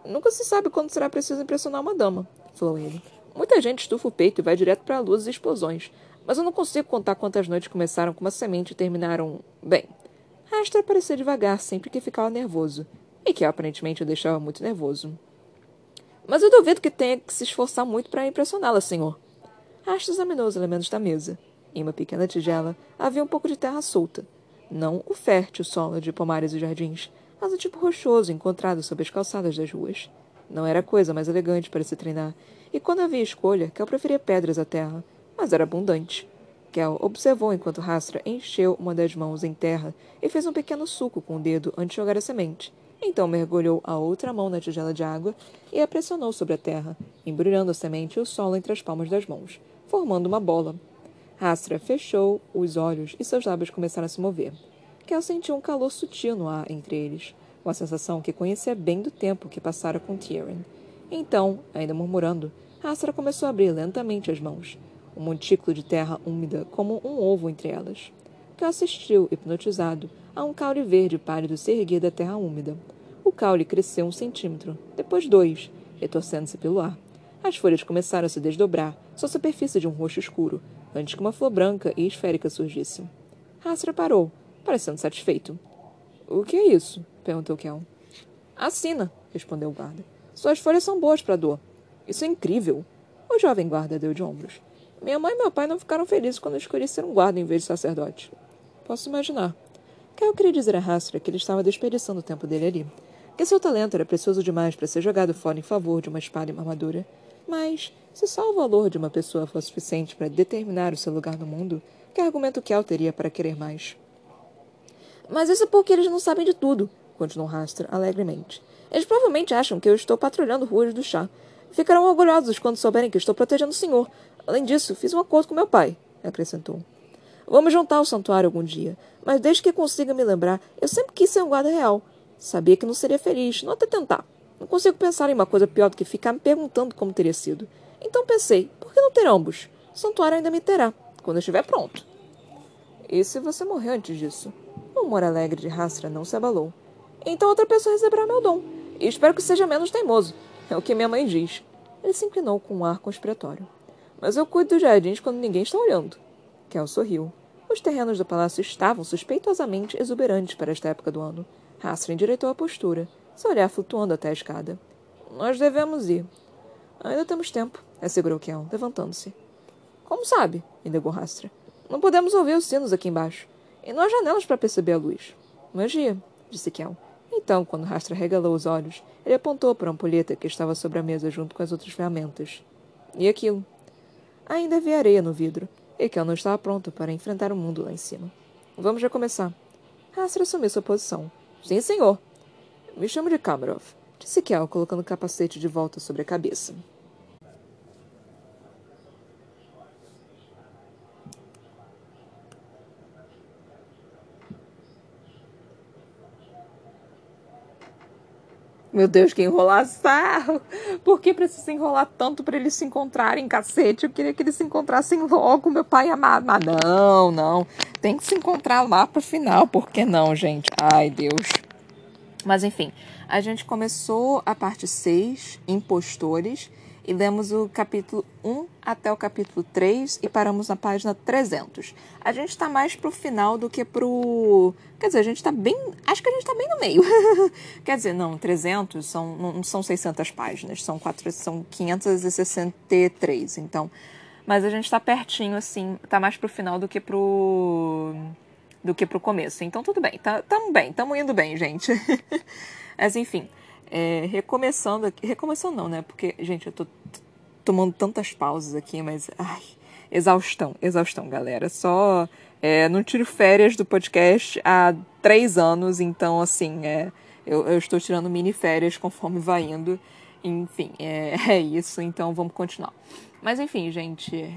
Nunca se sabe quando será preciso impressionar uma dama, falou ele. Muita gente estufa o peito e vai direto para luzes e explosões, mas eu não consigo contar quantas noites começaram com uma semente e terminaram. Bem. Astra aparecia devagar sempre que ficava nervoso, e que aparentemente o deixava muito nervoso. Mas eu duvido que tenha que se esforçar muito para impressioná-la, senhor. Astra examinou os elementos da mesa. Em uma pequena tigela havia um pouco de terra solta. Não o fértil solo de pomares e jardins, mas o tipo rochoso encontrado sob as calçadas das ruas. Não era coisa mais elegante para se treinar, e quando havia escolha, Kel preferia pedras à terra, mas era abundante. Kel observou enquanto Rastra encheu uma das mãos em terra e fez um pequeno suco com o dedo antes de jogar a semente. Então mergulhou a outra mão na tigela de água e a pressionou sobre a terra, embrulhando a semente e o solo entre as palmas das mãos, formando uma bola. Rastra fechou os olhos e seus lábios começaram a se mover. Kel sentiu um calor sutil no ar entre eles, uma sensação que conhecia bem do tempo que passara com Tyrion. Então, ainda murmurando, Astra começou a abrir lentamente as mãos, um montículo de terra úmida como um ovo entre elas. Que assistiu, hipnotizado, a um caule verde pálido se erguer da terra úmida. O caule cresceu um centímetro, depois dois, retorcendo-se pelo ar. As folhas começaram a se desdobrar, sua superfície de um roxo escuro, antes que uma flor branca e esférica surgisse. Astra parou, parecendo satisfeito. O que é isso? Perguntou Kel. Assina, respondeu o guarda. Suas folhas são boas para dor. Isso é incrível. O jovem guarda deu de ombros. Minha mãe e meu pai não ficaram felizes quando escolhi ser um guarda em vez de sacerdote. Posso imaginar. Caio queria dizer a Rastra que ele estava desperdiçando o tempo dele ali. Que seu talento era precioso demais para ser jogado fora em favor de uma espada e uma armadura. Mas, se só o valor de uma pessoa fosse suficiente para determinar o seu lugar no mundo, que argumento Kel teria para querer mais? Mas isso é porque eles não sabem de tudo, continuou Rastra alegremente. Eles provavelmente acham que eu estou patrulhando ruas do chá. Ficarão orgulhosos quando souberem que estou protegendo o senhor. Além disso, fiz um acordo com meu pai, acrescentou. Vamos juntar ao santuário algum dia, mas desde que consiga me lembrar, eu sempre quis ser um guarda real. Sabia que não seria feliz, não até tentar. Não consigo pensar em uma coisa pior do que ficar me perguntando como teria sido. Então pensei, por que não ter ambos? O santuário ainda me terá, quando eu estiver pronto. E se você morrer antes disso? O humor alegre de Rastra não se abalou. Então outra pessoa receberá meu dom. E espero que seja menos teimoso. É o que minha mãe diz. Ele se inclinou com um ar conspiratório. Mas eu cuido dos jardins quando ninguém está olhando. Kel sorriu. Os terrenos do palácio estavam suspeitosamente exuberantes para esta época do ano. Rastra endireitou a postura, seu olhar flutuando até a escada. Nós devemos ir. Ainda temos tempo, assegurou Kel, levantando-se. Como sabe? indagou Rastra. Não podemos ouvir os sinos aqui embaixo. E não há janelas para perceber a luz. Magia, disse Kel. Então, quando Rastra regalou os olhos, ele apontou para a ampulheta que estava sobre a mesa junto com as outras ferramentas. E aquilo? Ainda havia areia no vidro, e Kel não estava pronto para enfrentar o mundo lá em cima. Vamos já começar. Rastra assumiu sua posição. Sim, senhor. Me chamo de Kamarov, disse Kel, colocando o capacete de volta sobre a cabeça. Meu Deus, que enrolação! Por que precisa enrolar tanto para eles se encontrarem, cacete? Eu queria que eles se encontrassem logo, meu pai amado. Mas não, não. Tem que se encontrar lá pro final. Por que não, gente? Ai, Deus. Mas enfim, a gente começou a parte 6, impostores, e lemos o capítulo 1 até o capítulo 3 e paramos na página 300. A gente está mais pro final do que pro. Quer dizer, a gente está bem. Acho que a gente está bem no meio. Quer dizer, não, 300 são, não são 600 páginas, são, 4, são 563. Então. Mas a gente está pertinho, assim, está mais pro final do que pro. do que pro começo. Então tudo bem, tá, tamo bem, tamo indo bem, gente. Mas enfim. É, recomeçando aqui. Recomeçando não, né? Porque, gente, eu tô tomando tantas pausas aqui, mas. Ai, exaustão, exaustão, galera. Só. É, não tiro férias do podcast há três anos, então, assim, é, eu, eu estou tirando mini férias conforme vai indo. Enfim, é, é isso, então vamos continuar. Mas, enfim, gente,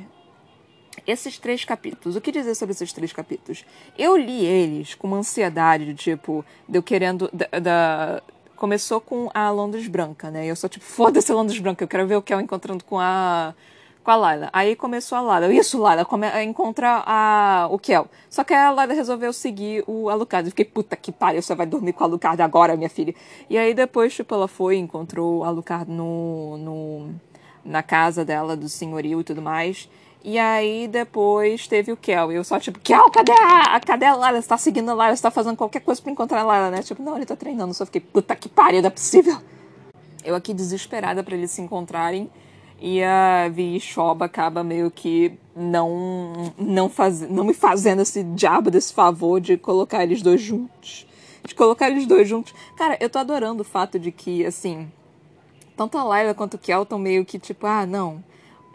esses três capítulos. O que dizer sobre esses três capítulos? Eu li eles com uma ansiedade de tipo, de eu querendo. Da, da, começou com a Londres Branca, né? Eu sou tipo, foda-se a Londres Branca, eu quero ver o Kel encontrando com a com a Layla. Aí começou a Layla. Isso, Layla, come, encontra a, o Kel. Só que a Layla resolveu seguir o Alucard. Eu fiquei, puta que pariu, você vai dormir com a Alucard agora, minha filha. E aí depois, tipo, ela foi e encontrou o Alucard no, no, na casa dela, do senhorio e tudo mais. E aí depois teve o Kel. E eu só, tipo, Kel, cadê a, cadê a Lara? Você tá seguindo a Lara, você tá fazendo qualquer coisa pra encontrar a Lara, né? Tipo, não, ele tá treinando. Só fiquei, puta que pariu, não é possível. Eu aqui desesperada para eles se encontrarem. E a Vi Shoba acaba meio que não, não, faz, não me fazendo esse diabo desse favor de colocar eles dois juntos. De colocar eles dois juntos. Cara, eu tô adorando o fato de que, assim, tanto a Layla quanto o Kel estão meio que tipo, ah, não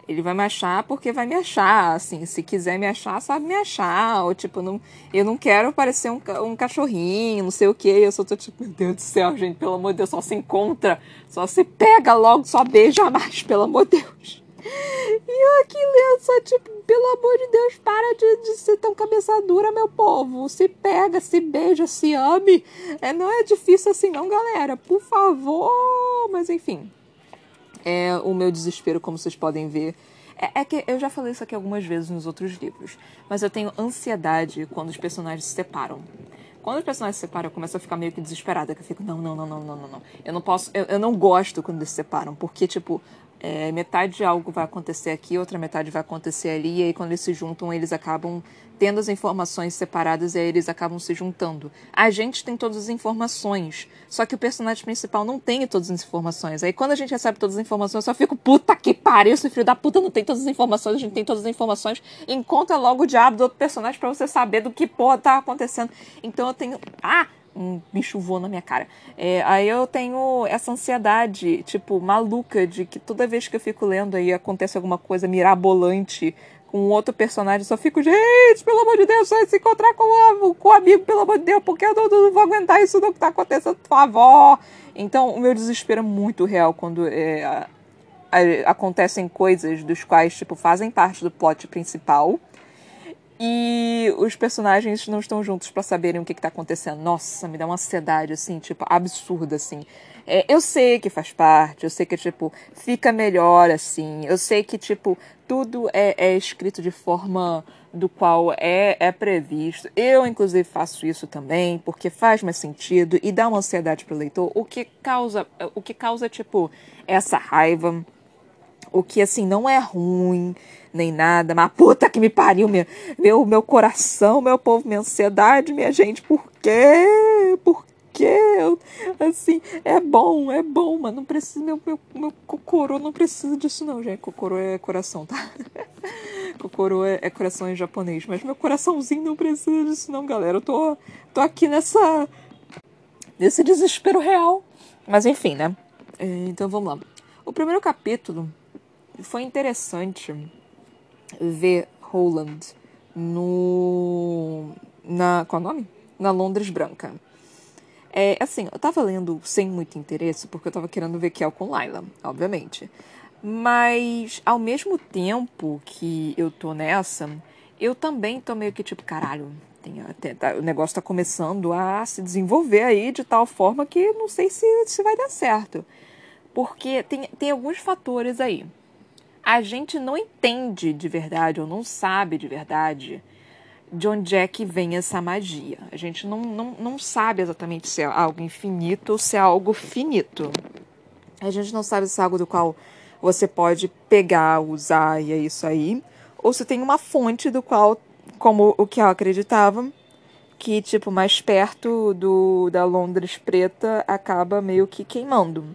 ele vai me achar porque vai me achar, assim, se quiser me achar, sabe me achar, ou tipo, não, eu não quero parecer um, um cachorrinho, não sei o que, eu só tô tipo, meu Deus do céu, gente, pelo amor de Deus, só se encontra, só se pega logo, só beija mais, pelo amor de Deus. E eu aqui lendo, só tipo, pelo amor de Deus, para de, de ser tão cabeça dura, meu povo. Se pega, se beija, se ame. É, não é difícil assim, não, galera. Por favor. Mas enfim, é o meu desespero, como vocês podem ver. É, é, que eu já falei isso aqui algumas vezes nos outros livros, mas eu tenho ansiedade quando os personagens se separam. Quando os personagens se separam, eu começo a ficar meio que desesperada, que eu fico, não, não, não, não, não, não, não. Eu não posso, eu, eu não gosto quando eles se separam, porque, tipo, é, metade de algo vai acontecer aqui, outra metade vai acontecer ali, e aí quando eles se juntam, eles acabam tendo as informações separadas e aí eles acabam se juntando. A gente tem todas as informações, só que o personagem principal não tem todas as informações. Aí quando a gente recebe todas as informações, eu só fico, puta que pariu, esse filho da puta não tem todas as informações, a gente tem todas as informações. Encontra logo o diabo do outro personagem para você saber do que porra tá acontecendo. Então eu tenho. Ah! um bicho voou na minha cara. É, aí eu tenho essa ansiedade, tipo, maluca, de que toda vez que eu fico lendo aí acontece alguma coisa mirabolante com outro personagem, só fico, gente, pelo amor de Deus, só se encontrar com o, com o amigo, pelo amor de Deus, porque eu não, não vou aguentar isso não que tá acontecendo, por favor. Então, o meu desespero é muito real quando é, a, a, acontecem coisas dos quais, tipo, fazem parte do plot principal e os personagens não estão juntos para saberem o que, que tá acontecendo. Nossa, me dá uma ansiedade, assim, tipo, absurda, assim. É, eu sei que faz parte, eu sei que, tipo, fica melhor, assim. Eu sei que, tipo, tudo é, é escrito de forma do qual é, é previsto. Eu, inclusive, faço isso também, porque faz mais sentido e dá uma ansiedade pro leitor, o que causa, o que causa, tipo, essa raiva. O que, assim, não é ruim nem nada, mas puta que me pariu, meu, meu, meu coração, meu povo, minha ansiedade, minha gente, por quê? Por quê? assim, é bom, é bom, mas não precisa, meu, meu, meu cocorô não precisa disso não, gente, cocorô é coração, tá? cocorô é, é coração em japonês, mas meu coraçãozinho não precisa disso não, galera, eu tô, tô aqui nessa, nesse desespero real, mas enfim, né? É, então vamos lá. O primeiro capítulo foi interessante ver Roland no. Na, qual é o nome? Na Londres Branca. É, assim, eu tava lendo sem muito interesse, porque eu tava querendo ver Kel com Laila, obviamente. Mas, ao mesmo tempo que eu tô nessa, eu também tô meio que tipo, caralho, tem, tem, tá, o negócio tá começando a se desenvolver aí de tal forma que não sei se, se vai dar certo. Porque tem, tem alguns fatores aí a gente não entende de verdade, ou não sabe de verdade, de onde é que vem essa magia. A gente não, não, não sabe exatamente se é algo infinito ou se é algo finito. A gente não sabe se é algo do qual você pode pegar, usar e é isso aí. Ou se tem uma fonte do qual, como o que ela acreditava, que, tipo, mais perto do da Londres Preta acaba meio que queimando.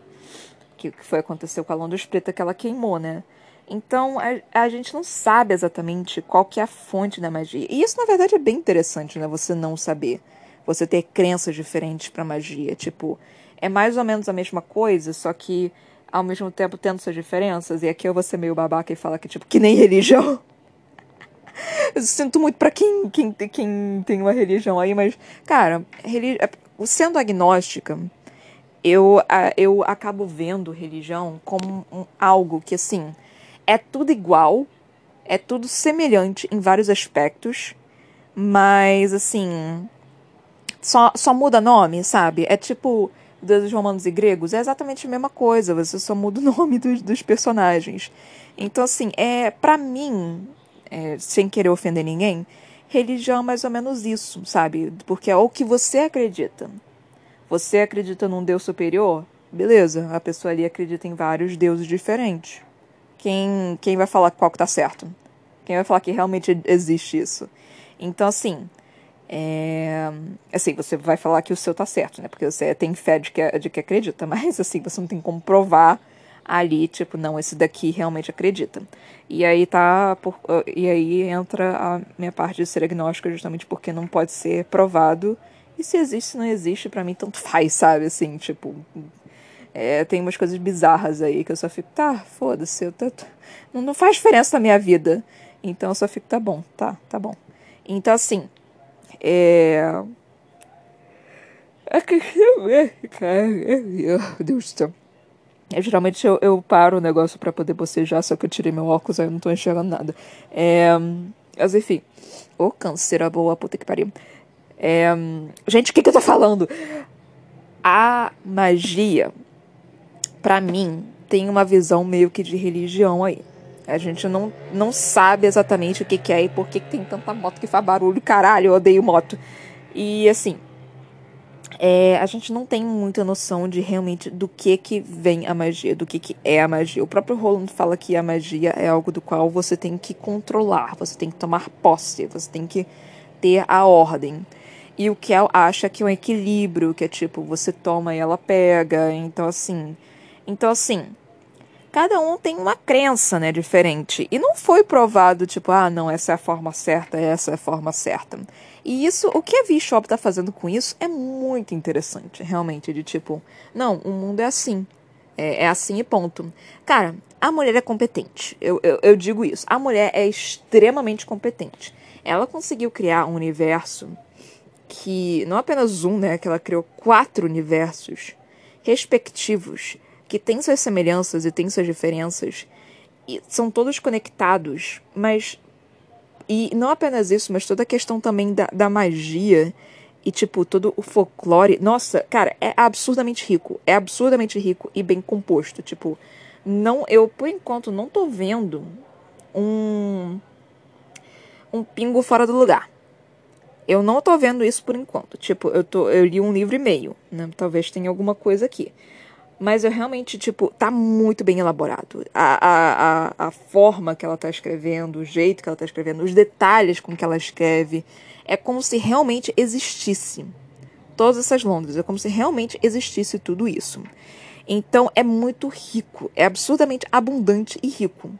Que foi aconteceu com a Londres Preta que ela queimou, né? Então a, a, gente não sabe exatamente qual que é a fonte da magia. E isso na verdade é bem interessante, né? Você não saber. Você ter crenças diferentes para magia, tipo, é mais ou menos a mesma coisa, só que ao mesmo tempo tendo suas diferenças. E aqui eu vou ser meio babaca e falar que tipo, que nem religião. eu sinto muito para quem, quem, quem tem uma religião aí, mas cara, religi... sendo agnóstica, eu, eu acabo vendo religião como um, algo que assim, é tudo igual, é tudo semelhante em vários aspectos, mas assim. Só, só muda nome, sabe? É tipo deuses romanos e gregos, é exatamente a mesma coisa, você só muda o nome dos, dos personagens. Então, assim, é para mim, é, sem querer ofender ninguém, religião é mais ou menos isso, sabe? Porque é o que você acredita. Você acredita num deus superior? Beleza, a pessoa ali acredita em vários deuses diferentes quem, quem vai falar qual que tá certo? Quem vai falar que realmente existe isso? Então, assim, é, assim, você vai falar que o seu tá certo, né? Porque você tem fé de que, de que acredita, mas assim, você não tem como provar ali, tipo, não, esse daqui realmente acredita. E aí tá, por, e aí entra a minha parte de ser agnóstica justamente porque não pode ser provado. E se existe, se não existe, para mim tanto faz, sabe? Assim, tipo, é, tem umas coisas bizarras aí que eu só fico, tá, foda-se, tô, não, faz diferença na minha vida. Então eu só fico, tá bom, tá, tá bom. Então assim, é. A questão é, cara, meu Deus do céu. É, geralmente eu, eu paro o negócio para poder bocejar, só que eu tirei meu óculos, aí eu não tô enxergando nada. É, mas enfim. Ô, câncer, a boa puta que pariu. É, gente, o que, que eu tô falando? A magia para mim, tem uma visão meio que de religião aí. A gente não, não sabe exatamente o que, que é e por que, que tem tanta moto que faz barulho. Caralho, eu odeio moto. E assim, é, a gente não tem muita noção de realmente do que que vem a magia, do que que é a magia. O próprio Roland fala que a magia é algo do qual você tem que controlar, você tem que tomar posse, você tem que ter a ordem. E o Kel acha que é um equilíbrio, que é tipo, você toma e ela pega. Então, assim, então, assim, cada um tem uma crença, né, diferente. E não foi provado, tipo, ah, não, essa é a forma certa, essa é a forma certa. E isso, o que a V-Shop tá fazendo com isso é muito interessante, realmente, de tipo, não, o mundo é assim. É, é assim e ponto. Cara, a mulher é competente. Eu, eu, eu digo isso. A mulher é extremamente competente. Ela conseguiu criar um universo que, não apenas um, né, que ela criou quatro universos respectivos que têm suas semelhanças e têm suas diferenças, e são todos conectados, mas e não apenas isso, mas toda a questão também da, da magia e, tipo, todo o folclore. Nossa, cara, é absurdamente rico. É absurdamente rico e bem composto. Tipo, não, eu, por enquanto, não tô vendo um. um pingo fora do lugar. Eu não tô vendo isso por enquanto. Tipo, eu, tô, eu li um livro e meio, né? Talvez tenha alguma coisa aqui. Mas eu realmente, tipo, tá muito bem elaborado. A, a, a, a forma que ela tá escrevendo, o jeito que ela tá escrevendo, os detalhes com que ela escreve. É como se realmente existisse todas essas Londres. É como se realmente existisse tudo isso. Então é muito rico. É absurdamente abundante e rico.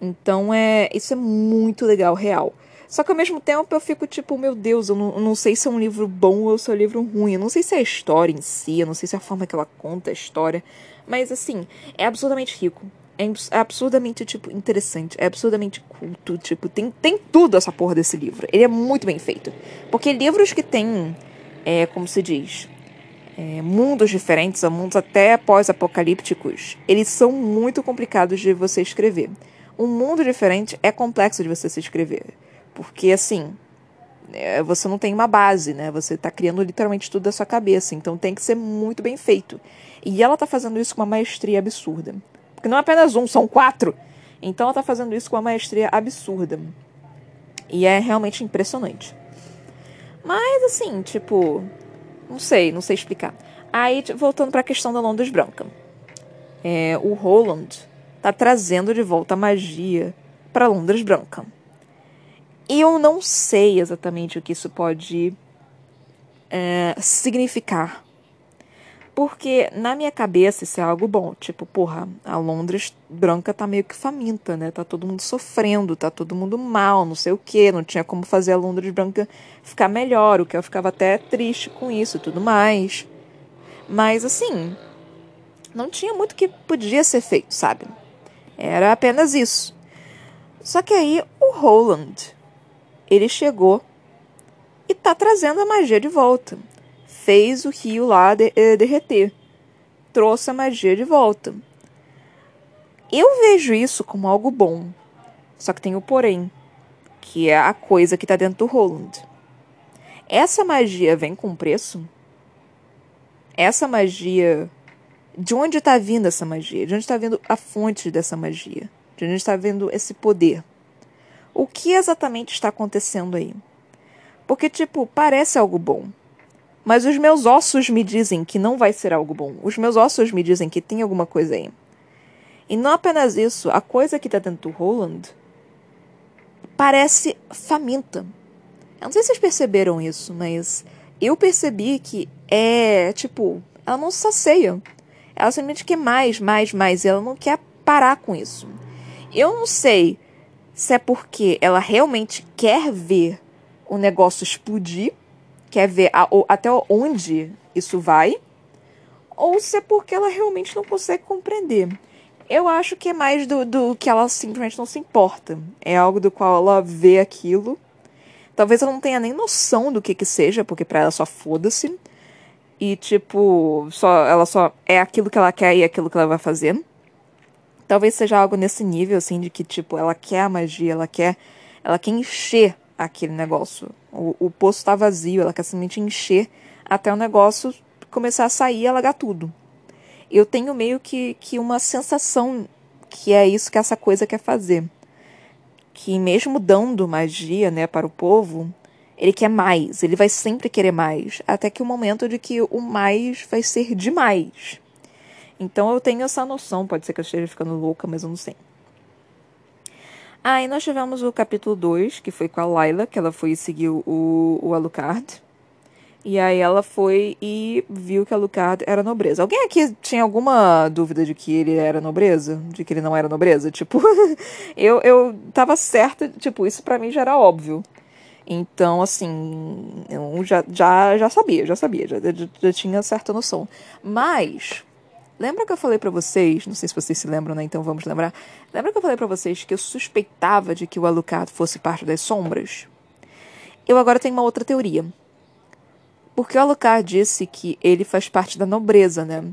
Então é isso é muito legal, real. Só que ao mesmo tempo eu fico tipo, meu Deus, eu não, eu não, sei se é um livro bom ou se é um livro ruim. Eu não sei se é a história em si, eu não sei se é a forma que ela conta a história. Mas assim, é absurdamente rico. É, é absurdamente, tipo, interessante. É absurdamente culto. Tipo, tem, tem tudo essa porra desse livro. Ele é muito bem feito. Porque livros que tem, é, como se diz, é, mundos diferentes, ou mundos até pós-apocalípticos, eles são muito complicados de você escrever. Um mundo diferente é complexo de você se escrever. Porque, assim, é, você não tem uma base, né? Você está criando literalmente tudo da sua cabeça. Então tem que ser muito bem feito. E ela está fazendo isso com uma maestria absurda. Porque não é apenas um, são quatro. Então ela está fazendo isso com uma maestria absurda. E é realmente impressionante. Mas, assim, tipo. Não sei, não sei explicar. Aí, voltando para a questão da Londres Branca. É, o Roland está trazendo de volta a magia para Londres Branca. E eu não sei exatamente o que isso pode é, significar. Porque na minha cabeça isso é algo bom. Tipo, porra, a Londres branca tá meio que faminta, né? Tá todo mundo sofrendo, tá todo mundo mal, não sei o quê. Não tinha como fazer a Londres branca ficar melhor. O que eu ficava até triste com isso e tudo mais. Mas assim, não tinha muito que podia ser feito, sabe? Era apenas isso. Só que aí o Roland ele chegou e tá trazendo a magia de volta. Fez o rio lá de, eh, derreter. Trouxe a magia de volta. Eu vejo isso como algo bom. Só que tem o porém, que é a coisa que está dentro do Roland. Essa magia vem com preço? Essa magia. De onde está vindo essa magia? De onde está vindo a fonte dessa magia? De onde está vindo esse poder? O que exatamente está acontecendo aí. Porque, tipo, parece algo bom. Mas os meus ossos me dizem que não vai ser algo bom. Os meus ossos me dizem que tem alguma coisa aí. E não apenas isso, a coisa que está dentro do Roland parece faminta. Eu não sei se vocês perceberam isso, mas eu percebi que é, tipo, ela não sacia. Ela simplesmente quer mais, mais, mais. E ela não quer parar com isso. Eu não sei se é porque ela realmente quer ver o negócio explodir, quer ver a, até onde isso vai, ou se é porque ela realmente não consegue compreender. Eu acho que é mais do, do que ela simplesmente não se importa. É algo do qual ela vê aquilo. Talvez ela não tenha nem noção do que que seja, porque para ela só foda-se. E tipo, só ela só é aquilo que ela quer e é aquilo que ela vai fazer. Talvez seja algo nesse nível, assim, de que, tipo, ela quer a magia, ela quer, ela quer encher aquele negócio. O, o poço está vazio, ela quer simplesmente encher até o negócio começar a sair e alagar tudo. Eu tenho meio que, que uma sensação que é isso que essa coisa quer fazer. Que mesmo dando magia, né, para o povo, ele quer mais, ele vai sempre querer mais, até que o momento de que o mais vai ser demais. Então eu tenho essa noção, pode ser que eu esteja ficando louca, mas eu não sei. Aí nós tivemos o capítulo 2, que foi com a Laila, que ela foi seguir o, o Alucard. E aí ela foi e viu que Alucard era nobreza. Alguém aqui tinha alguma dúvida de que ele era nobreza? De que ele não era nobreza? Tipo, eu, eu tava certa, tipo, isso para mim já era óbvio. Então, assim, eu já, já, já sabia, já sabia, já, já, já tinha certa noção. Mas, Lembra que eu falei para vocês, não sei se vocês se lembram, né? Então vamos lembrar. Lembra que eu falei para vocês que eu suspeitava de que o Alucard fosse parte das sombras? Eu agora tenho uma outra teoria. Porque o Alucard disse que ele faz parte da nobreza, né?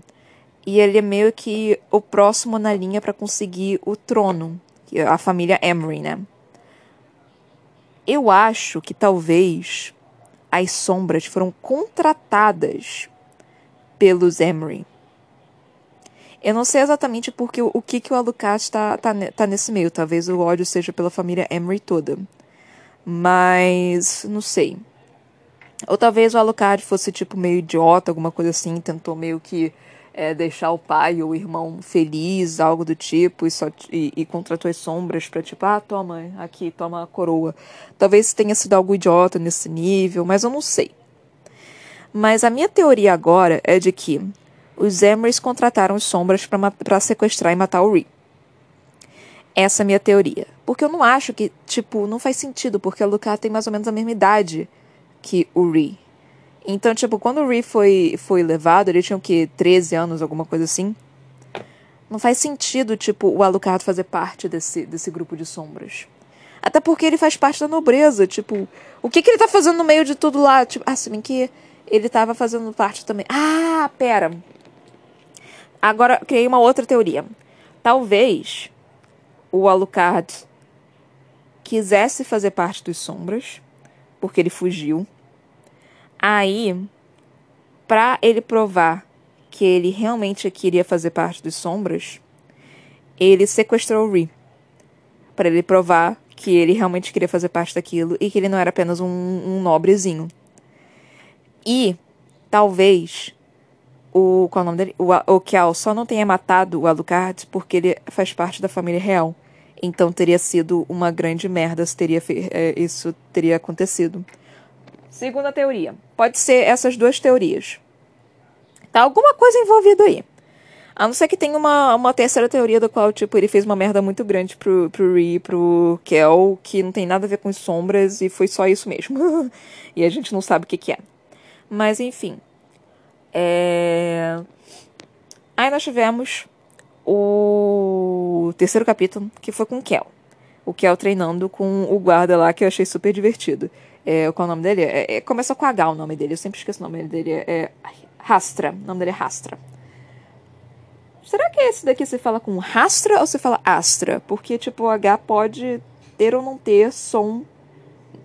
E ele é meio que o próximo na linha para conseguir o trono, a família Emery, né? Eu acho que talvez as sombras foram contratadas pelos Emery. Eu não sei exatamente porque o, que, que o Alucard está tá, tá nesse meio. Talvez o ódio seja pela família Emery toda. Mas não sei. Ou talvez o Alucard fosse tipo meio idiota, alguma coisa assim, tentou meio que é, deixar o pai ou o irmão feliz, algo do tipo, e, só, e, e contratou as sombras pra tipo, ah, toma aqui, toma a coroa. Talvez tenha sido algo idiota nesse nível, mas eu não sei. Mas a minha teoria agora é de que os Emrys contrataram as sombras para sequestrar e matar o Ree. Essa é a minha teoria. Porque eu não acho que, tipo, não faz sentido, porque a Luca tem mais ou menos a mesma idade que o Ree. Então, tipo, quando o Ree foi, foi levado, ele tinha o quê? 13 anos, alguma coisa assim? Não faz sentido, tipo, o Alucard fazer parte desse, desse grupo de sombras. Até porque ele faz parte da nobreza, tipo, o que, que ele tá fazendo no meio de tudo lá? Tipo, ah, se bem que ele tava fazendo parte também. Ah, pera. Agora criei uma outra teoria. Talvez o Alucard quisesse fazer parte dos sombras, porque ele fugiu. Aí, para ele provar que ele realmente queria fazer parte dos sombras, ele sequestrou o Ree. Para ele provar que ele realmente queria fazer parte daquilo e que ele não era apenas um, um nobrezinho. E talvez o qual é o nome dele? O, o só não tenha matado o Alucard porque ele faz parte da família real. Então teria sido uma grande merda se teria, é, isso teria acontecido. Segunda teoria. Pode ser essas duas teorias. Tá alguma coisa envolvida aí. A não ser que tenha uma, uma terceira teoria da qual, tipo, ele fez uma merda muito grande pro, pro Ree, pro Kel, que não tem nada a ver com as sombras e foi só isso mesmo. e a gente não sabe o que, que é. Mas enfim. É... Aí nós tivemos o terceiro capítulo, que foi com o Kel. O Kel treinando com o guarda lá, que eu achei super divertido. É, qual é o nome dele? É, é, começa com H o nome dele, eu sempre esqueço o nome dele. É, é Rastra. O nome dele é Rastra. Será que esse daqui você fala com Rastra ou você fala Astra? Porque, tipo, H pode ter ou não ter som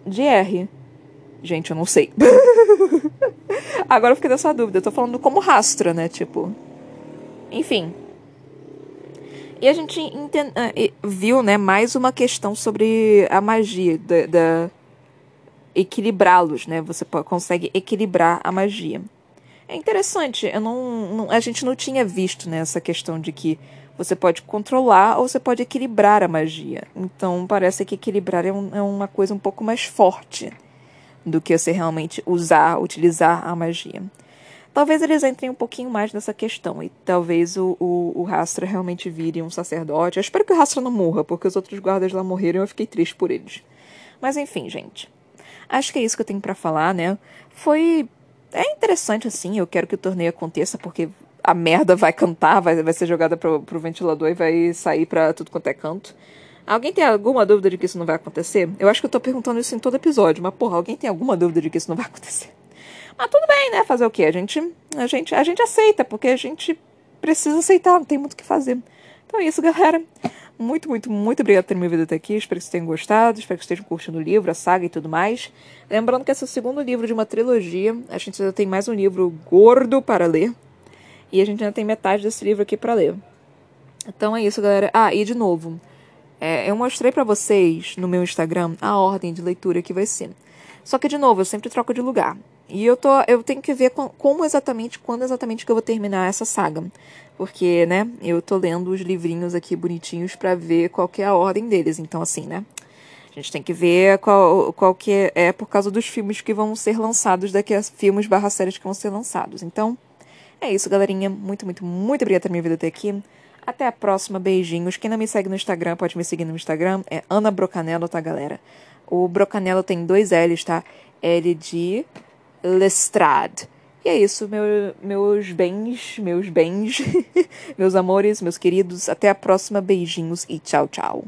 de R. Gente, eu não sei. Agora eu fiquei dessa dúvida. Eu tô falando como rastra, né? Tipo. Enfim. E a gente entend... Eh, viu, né, mais uma questão sobre a magia, da, da... equilibrá-los, né? Você consegue equilibrar a magia. É interessante, eu não, não, a gente não tinha visto né, essa questão de que você pode controlar ou você pode equilibrar a magia. Então parece que equilibrar é, um, é uma coisa um pouco mais forte do que você realmente usar, utilizar a magia. Talvez eles entrem um pouquinho mais nessa questão e talvez o, o, o realmente vire um sacerdote. Eu espero que o Rastra não morra, porque os outros guardas lá morreram e eu fiquei triste por eles. Mas enfim, gente. Acho que é isso que eu tenho para falar, né? Foi. É interessante assim, eu quero que o torneio aconteça, porque a merda vai cantar, vai, vai ser jogada pro, pro ventilador e vai sair pra tudo quanto é canto. Alguém tem alguma dúvida de que isso não vai acontecer? Eu acho que eu tô perguntando isso em todo episódio, mas porra, alguém tem alguma dúvida de que isso não vai acontecer? Mas tudo bem, né? Fazer o quê? A gente, a gente, a gente aceita, porque a gente precisa aceitar, não tem muito o que fazer. Então é isso, galera. Muito, muito, muito obrigada por terem me vindo até aqui. Espero que vocês tenham gostado. Espero que vocês estejam curtindo o livro, a saga e tudo mais. Lembrando que esse é o segundo livro de uma trilogia. A gente ainda tem mais um livro gordo para ler. E a gente ainda tem metade desse livro aqui para ler. Então é isso, galera. Ah, e de novo, é, eu mostrei para vocês no meu Instagram a ordem de leitura que vai ser. Só que, de novo, eu sempre troco de lugar. E eu, tô, eu tenho que ver como exatamente, quando exatamente que eu vou terminar essa saga. Porque, né, eu tô lendo os livrinhos aqui bonitinhos para ver qual que é a ordem deles. Então, assim, né, a gente tem que ver qual, qual que é, por causa dos filmes que vão ser lançados daqui a filmes barra séries que vão ser lançados. Então, é isso, galerinha. Muito, muito, muito obrigada por me vindo até aqui. Até a próxima, beijinhos. Quem não me segue no Instagram, pode me seguir no Instagram. É Ana Brocanello, tá, galera? O Brocanello tem dois L's, tá? L de Lestrade. E é isso, meu, meus bens, meus bens, meus amores, meus queridos. Até a próxima, beijinhos e tchau, tchau.